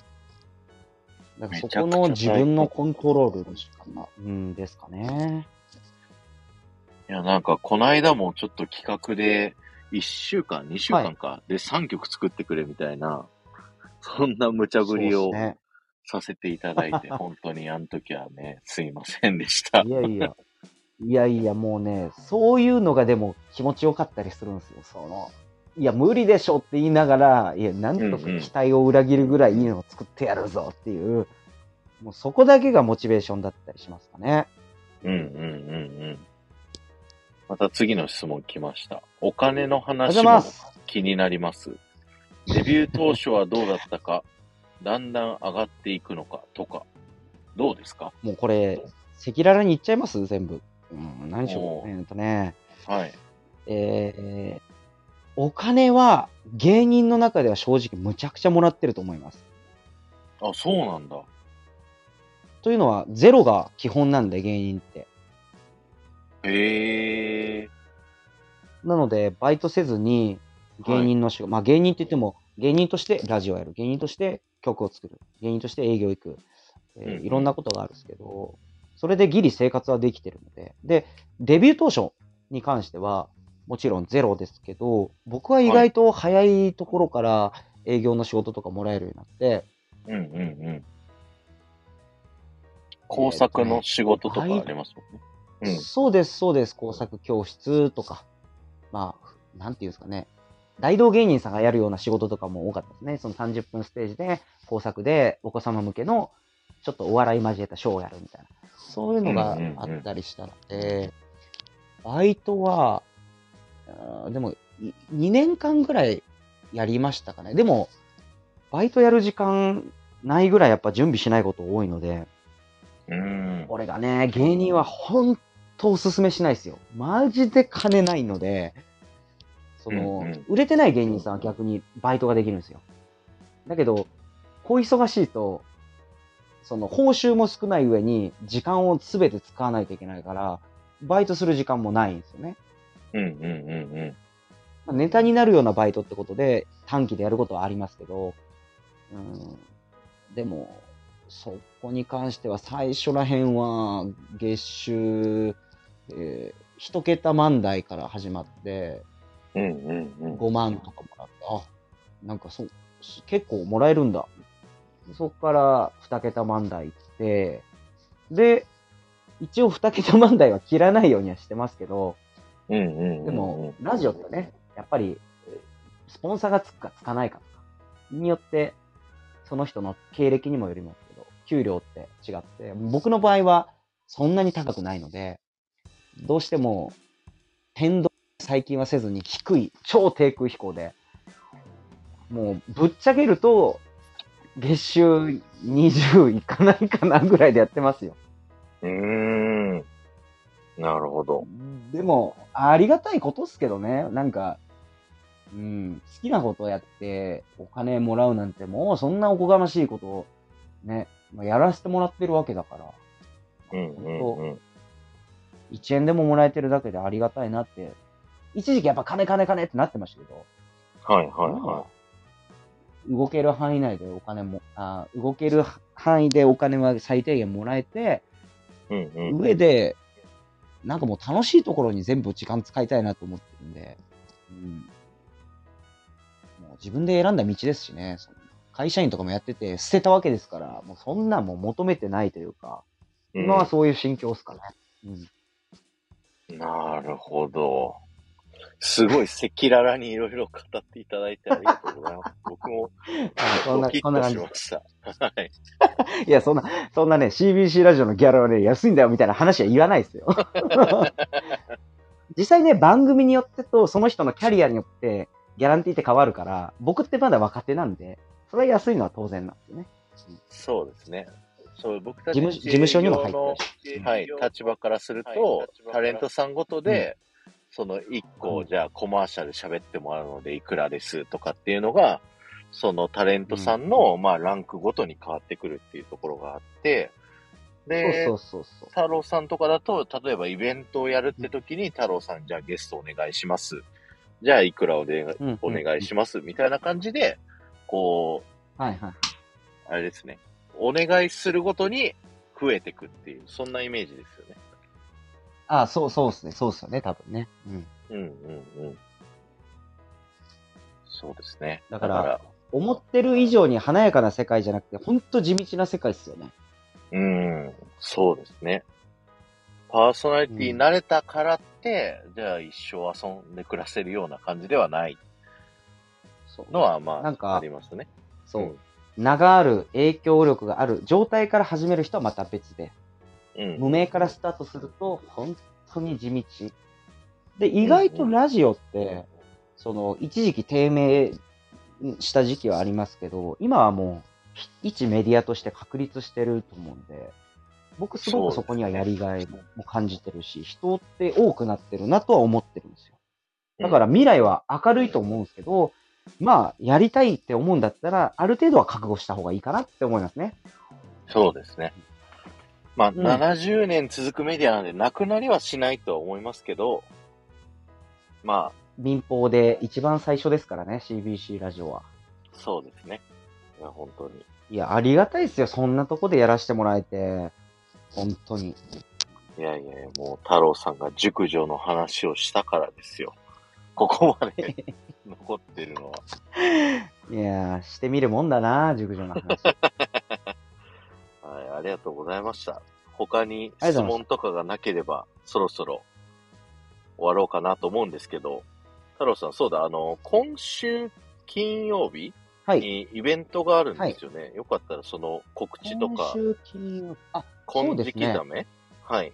Speaker 2: そこの自分のコントロールのしかな、うんですかね。
Speaker 1: いや、なんか、この間もちょっと企画で、1週間、2週間か、で3曲作ってくれみたいな、そんな無茶ぶりを。させていただいて、[LAUGHS] 本当にあの時はね、すいませんでした。
Speaker 2: いやいや。いやいや、もうね、そういうのがでも気持ちよかったりするんですよ。その、いや、無理でしょって言いながら、いや、なんとか期待を裏切るぐらいいいのを作ってやるぞっていう、もうそこだけがモチベーションだったりしますかね。
Speaker 1: うんうんうんうん。また次の質問来ました。お金の話も。気になります。デビュー当初はどうだったか、だんだん上がっていくのかとか、どうですか？
Speaker 2: もうこれ、赤裸々に言っちゃいます？全部。うん、何しよう。えーっとね、
Speaker 1: はい。
Speaker 2: えー、お金は芸人の中では正直むちゃくちゃもらってると思います。
Speaker 1: あ、そうなんだ。
Speaker 2: というのは、ゼロが基本なんで、芸人って。
Speaker 1: へえ。
Speaker 2: なので、バイトせずに、芸人の仕事、まあ芸人って言っても、芸人としてラジオやる、芸人として曲を作る、芸人として営業行く、えー
Speaker 1: うんうん
Speaker 2: いろんなことがあるんですけど、それでギリ生活はできてるので、で、デビュー当初に関しては、もちろんゼロですけど、僕は意外と早いところから営業の仕事とかもらえるようになって、
Speaker 1: うんうんうん。工作の仕事とかありますもんね。うん。
Speaker 2: そうです、そうです。工作教室とか、まあ、なんていうんですかね。大道芸人さんがやるような仕事とかも多かったですね。その30分ステージで工作でお子様向けのちょっとお笑い交えたショーをやるみたいな。そういうのがあったりしたので、バイトは、でも、い2年間ぐらいやりましたかね。でも、バイトやる時間ないぐらいやっぱ準備しないこと多いので、
Speaker 1: うん。
Speaker 2: これがね、芸人は本当おすすめしないですよ。マジで金ないので、その、
Speaker 1: うんうん
Speaker 2: 売れてない芸人さんは逆にバイトができるんですよ。だけど、小忙しいと、その報酬も少ない上に時間を全て使わないといけないから、バイトする時間もないんですよね。
Speaker 1: うんうんうんうん。
Speaker 2: まあネタになるようなバイトってことで短期でやることはありますけど、うん、でも、そこに関しては最初らへんは月収、えー、一桁万台から始まって
Speaker 1: うんうんうん。
Speaker 2: 5万とかもらって、あ、なんかそう、結構もらえるんだ。そこから二桁万台行って、で、一応二桁万台は切らないようにはしてますけど、
Speaker 1: うんうんうんうん。
Speaker 2: でも、ラジオってね、やっぱり、えースポンサーがつくかつかないかとか、によって、その人の経歴にもよりますけど、給料って違って、僕の場合はそんなに高くないので、どうしても、変動最近はせずに低い、超低空飛行で、もうぶっちゃけると、月収20いかないかなぐらいでやってますよ。
Speaker 1: うーん。なるほど。
Speaker 2: でも、ありがたいことっすけどね。なんか、うん、好きなことをやってお金もらうなんてもうそんなおこがましいことをね、まあ、やらせてもらってるわけだから、
Speaker 1: うんうんうん。
Speaker 2: 1円でももらえてるだけでありがたいなって、一時期やっぱ金金金ってなってましたけど、
Speaker 1: はいはいは
Speaker 2: 動ける範囲内でお金も、あ動ける範囲でお金は最低限もらえて、
Speaker 1: い。うんうん。
Speaker 2: 上で、なんかもう楽しいところに全部時間使いたいなと思ってるんで、うん。もう自分で選んだ道ですしね、その会社員とかもやってて捨てたわけですから、もうそんなんもう求めてないというか、
Speaker 1: う
Speaker 2: 今はそういう心境ですかね。うん。
Speaker 1: なるほど。すごい赤裸々にいろいろ語っていただいてありがとうございます。僕も
Speaker 2: あこんな、
Speaker 1: ドキッと
Speaker 2: こんな感じ。
Speaker 1: しました。はい。
Speaker 2: いや、そんな、そんなね、CBC ラジオのギャラはね、安いんだよみたいな話は言わないですよ。[LAUGHS] 実際ね、番組によってと、その人のキャリアによって、ギャランティーって変わるから、僕ってまだ若手なんで、それは安いのは当然なんですよね。
Speaker 1: そうですね。そう、僕たち
Speaker 2: 事務所にも入ってる
Speaker 1: はい、立場からすると、タレントさんごとで、その一個、
Speaker 2: うん
Speaker 1: じゃあコマーシャル喋ってもらうのでいくらですとかっていうのが、そのタレントさんの、まあランクごとに変わってくるっていうところがあって、で、
Speaker 2: そうそうそうそう。
Speaker 1: 太郎さんとかだと、例えばイベントをやるって時に、太郎さんじゃあゲストお願いします。じゃあいくらおで
Speaker 2: うん
Speaker 1: お願いします、みたいな感じで、こう、
Speaker 2: はいはい。
Speaker 1: あれですね。お願いするごとに増えてくっていう、そんなイメージですよね。
Speaker 2: あそうそうですね。そうですよね、多分ね。うん。
Speaker 1: うんうんうん。そうですね。
Speaker 2: だから思ってる以上に華やかな世界じゃなくて、ほんと地道な世界ですよね。
Speaker 1: うん、そうですね。パーソナリティになれたからって、じゃあ一生遊んで暮らせるような感じではない
Speaker 2: そう。
Speaker 1: のは、まあ、
Speaker 2: なんか
Speaker 1: ありますね。
Speaker 2: そう。名がある、影響力がある状態から始める人はまた別で、
Speaker 1: うん。
Speaker 2: 無名からスタートすると、本当に地道。で、意外とラジオって、その、一時期低迷した時期はありますけど、今はもう、一メディアとして確立してると思うんで、僕すごくそこにはやりがいも感じてるし、人って多くなってるなとは思ってるんですよ。だから未来は明るいと思うんですけど、まあ、やりたいって思うんだったら、ある程度は覚悟した方がいいかなって思いますね。
Speaker 1: そうですね。まあ、
Speaker 2: ん
Speaker 1: 70年続くメディアなんで、なくなりはしないとは思いますけど、ま
Speaker 2: 民放で一番最初ですからね、CBC ラジオは。
Speaker 1: あ、そうですね。いや、本当に。
Speaker 2: いや、ありがたいですよ。そんなとこでやらせてもらえて。本当に。
Speaker 1: いやいやいや、もう太郎さんが熟女の話をしたからですよ。ここまで [LAUGHS] 残ってるのは。
Speaker 2: いやー、してみるもんだな、熟女の話。[LAUGHS]
Speaker 1: はい、ありがとうございました。他に質問とかがなければ、そろそろ終わろうかなと思うんですけど、太郎さん、そうだ、あの、今週金曜日
Speaker 2: はい。
Speaker 1: にイベントがあるんですよね。よかったらその告知とか
Speaker 2: 今、週金曜あ、
Speaker 1: 金
Speaker 2: そうですね
Speaker 1: 色だめ、はい。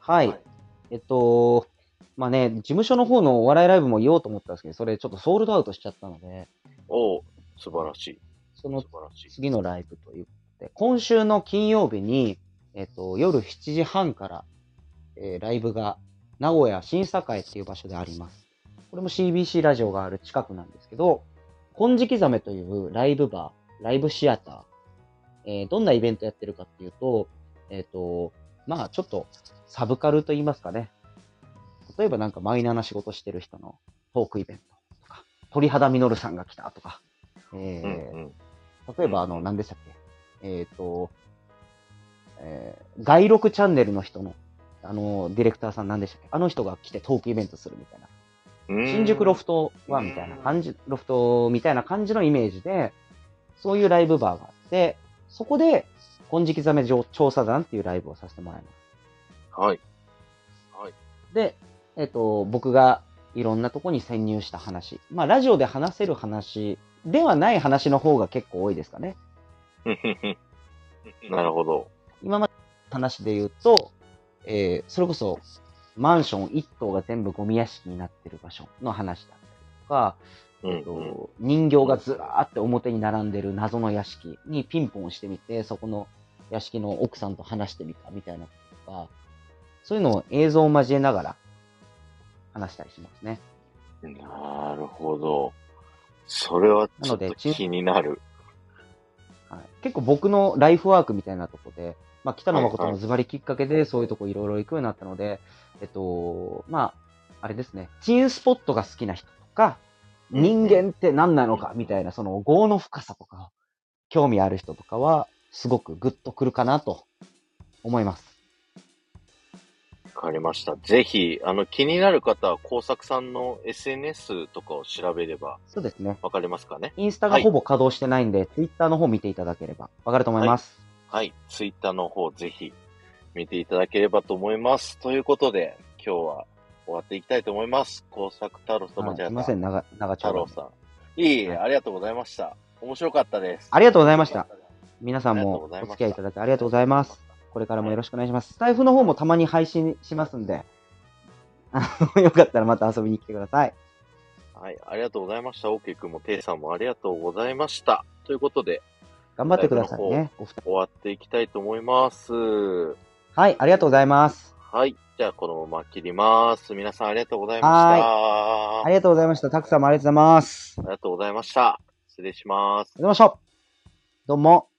Speaker 2: はい。
Speaker 1: はい
Speaker 2: えっと、まあね、事務所の方のお笑いライブも言おうと思ったんですけど、それちょっとソールドアウトしちゃったので、
Speaker 1: お素晴らしい。
Speaker 2: その
Speaker 1: 素晴らしい。
Speaker 2: 次のライブという今週の金曜日に、えっと、夜7時半から、えーライブが名古屋新栄っていう場所であります。これも CBC ラジオがある近くなんですけど、金色ザメというライブバー、ライブシアター、えーどんなイベントやってるかっていうと、えっ、と、まあちょっとサブカルと言いますかね。例えばなんかマイナーな仕事してる人のトークイベントとか、鳥肌実さんが来たとか、えー
Speaker 1: うんうん。
Speaker 2: 例えば、あの、何でしたっけ？えっ、と、えー、外録チャンネルの人の、あの、ディレクターさん何でしたっけ？あの人が来てトークイベントするみたいな。新宿ロフトはみたいな感じ、ロフトみたいな感じのイメージで、そういうライブバーがあって、そこで、金色ザメ調査団っていうライブをさせてもらいます。
Speaker 1: はい。はい。
Speaker 2: で、えっ、と、僕がいろんなとこに潜入した話。まあ、ラジオで話せる話ではない話の方が結構多いですかね。[LAUGHS]
Speaker 1: なるほど。
Speaker 2: 今までの話で言うと、えーそれこそ、マンション1棟が全部ゴミ屋敷になってる場所の話だったりとか、
Speaker 1: うん
Speaker 2: えっと
Speaker 1: うん
Speaker 2: 人形がずらーって表に並んでる謎の屋敷にピンポン押してみて、そこの屋敷の奥さんと話してみたみたいなこととか、そういうのを映像を交えながら話したりしますね。
Speaker 1: なるほど。それはちょっと気になる。
Speaker 2: はい、結構僕のライフワークみたいなとこで、まあ、北野誠
Speaker 1: はいはい。
Speaker 2: のズバリきっかけでそういうとこいろいろ行くようになったので、えっと、まあ、あれですね、チンスポットが好きな人とか、人間って何なのかみたいな、その業の深さとか、興味ある人とかは、すごくグッとくるかなと思います。
Speaker 1: わかりました。ぜひ、あの、気になる方は、工作さんの SNS とかを調べれば
Speaker 2: そうですね。
Speaker 1: わかりますかね？
Speaker 2: インスタがほぼ稼働してないんで、ツイッターの方見ていただければわかると思います。
Speaker 1: はい。ツイッターの方、ぜひ、見ていただければと思います。ということで、今日は終わっていきたいと思います。工作太郎と間違えた。
Speaker 2: はいすいません、長、長
Speaker 1: 太郎さん。いえいえ、
Speaker 2: はい
Speaker 1: ありがとうございました。面白かったです。
Speaker 2: ありがとうございました。皆さんもお付き合いいただきありがとうございます。これからもよろしくお願いします。スタイフの方もたまに配信しますんで、あのよかったらまた遊びに来てください。
Speaker 1: はい、ありがとうございました。オーケー君もテイさんもありがとうございました。ということで、
Speaker 2: 頑張ってくださいね。
Speaker 1: 終わっていきたいと思います。
Speaker 2: はい、ありがとうございます。
Speaker 1: はい。じゃあ、このまま切ります。皆さんありがとうございました。
Speaker 2: ありがとうございました。たくさんもありがとうございます。
Speaker 1: ありがとうございました。失礼します。
Speaker 2: ございました。どうも。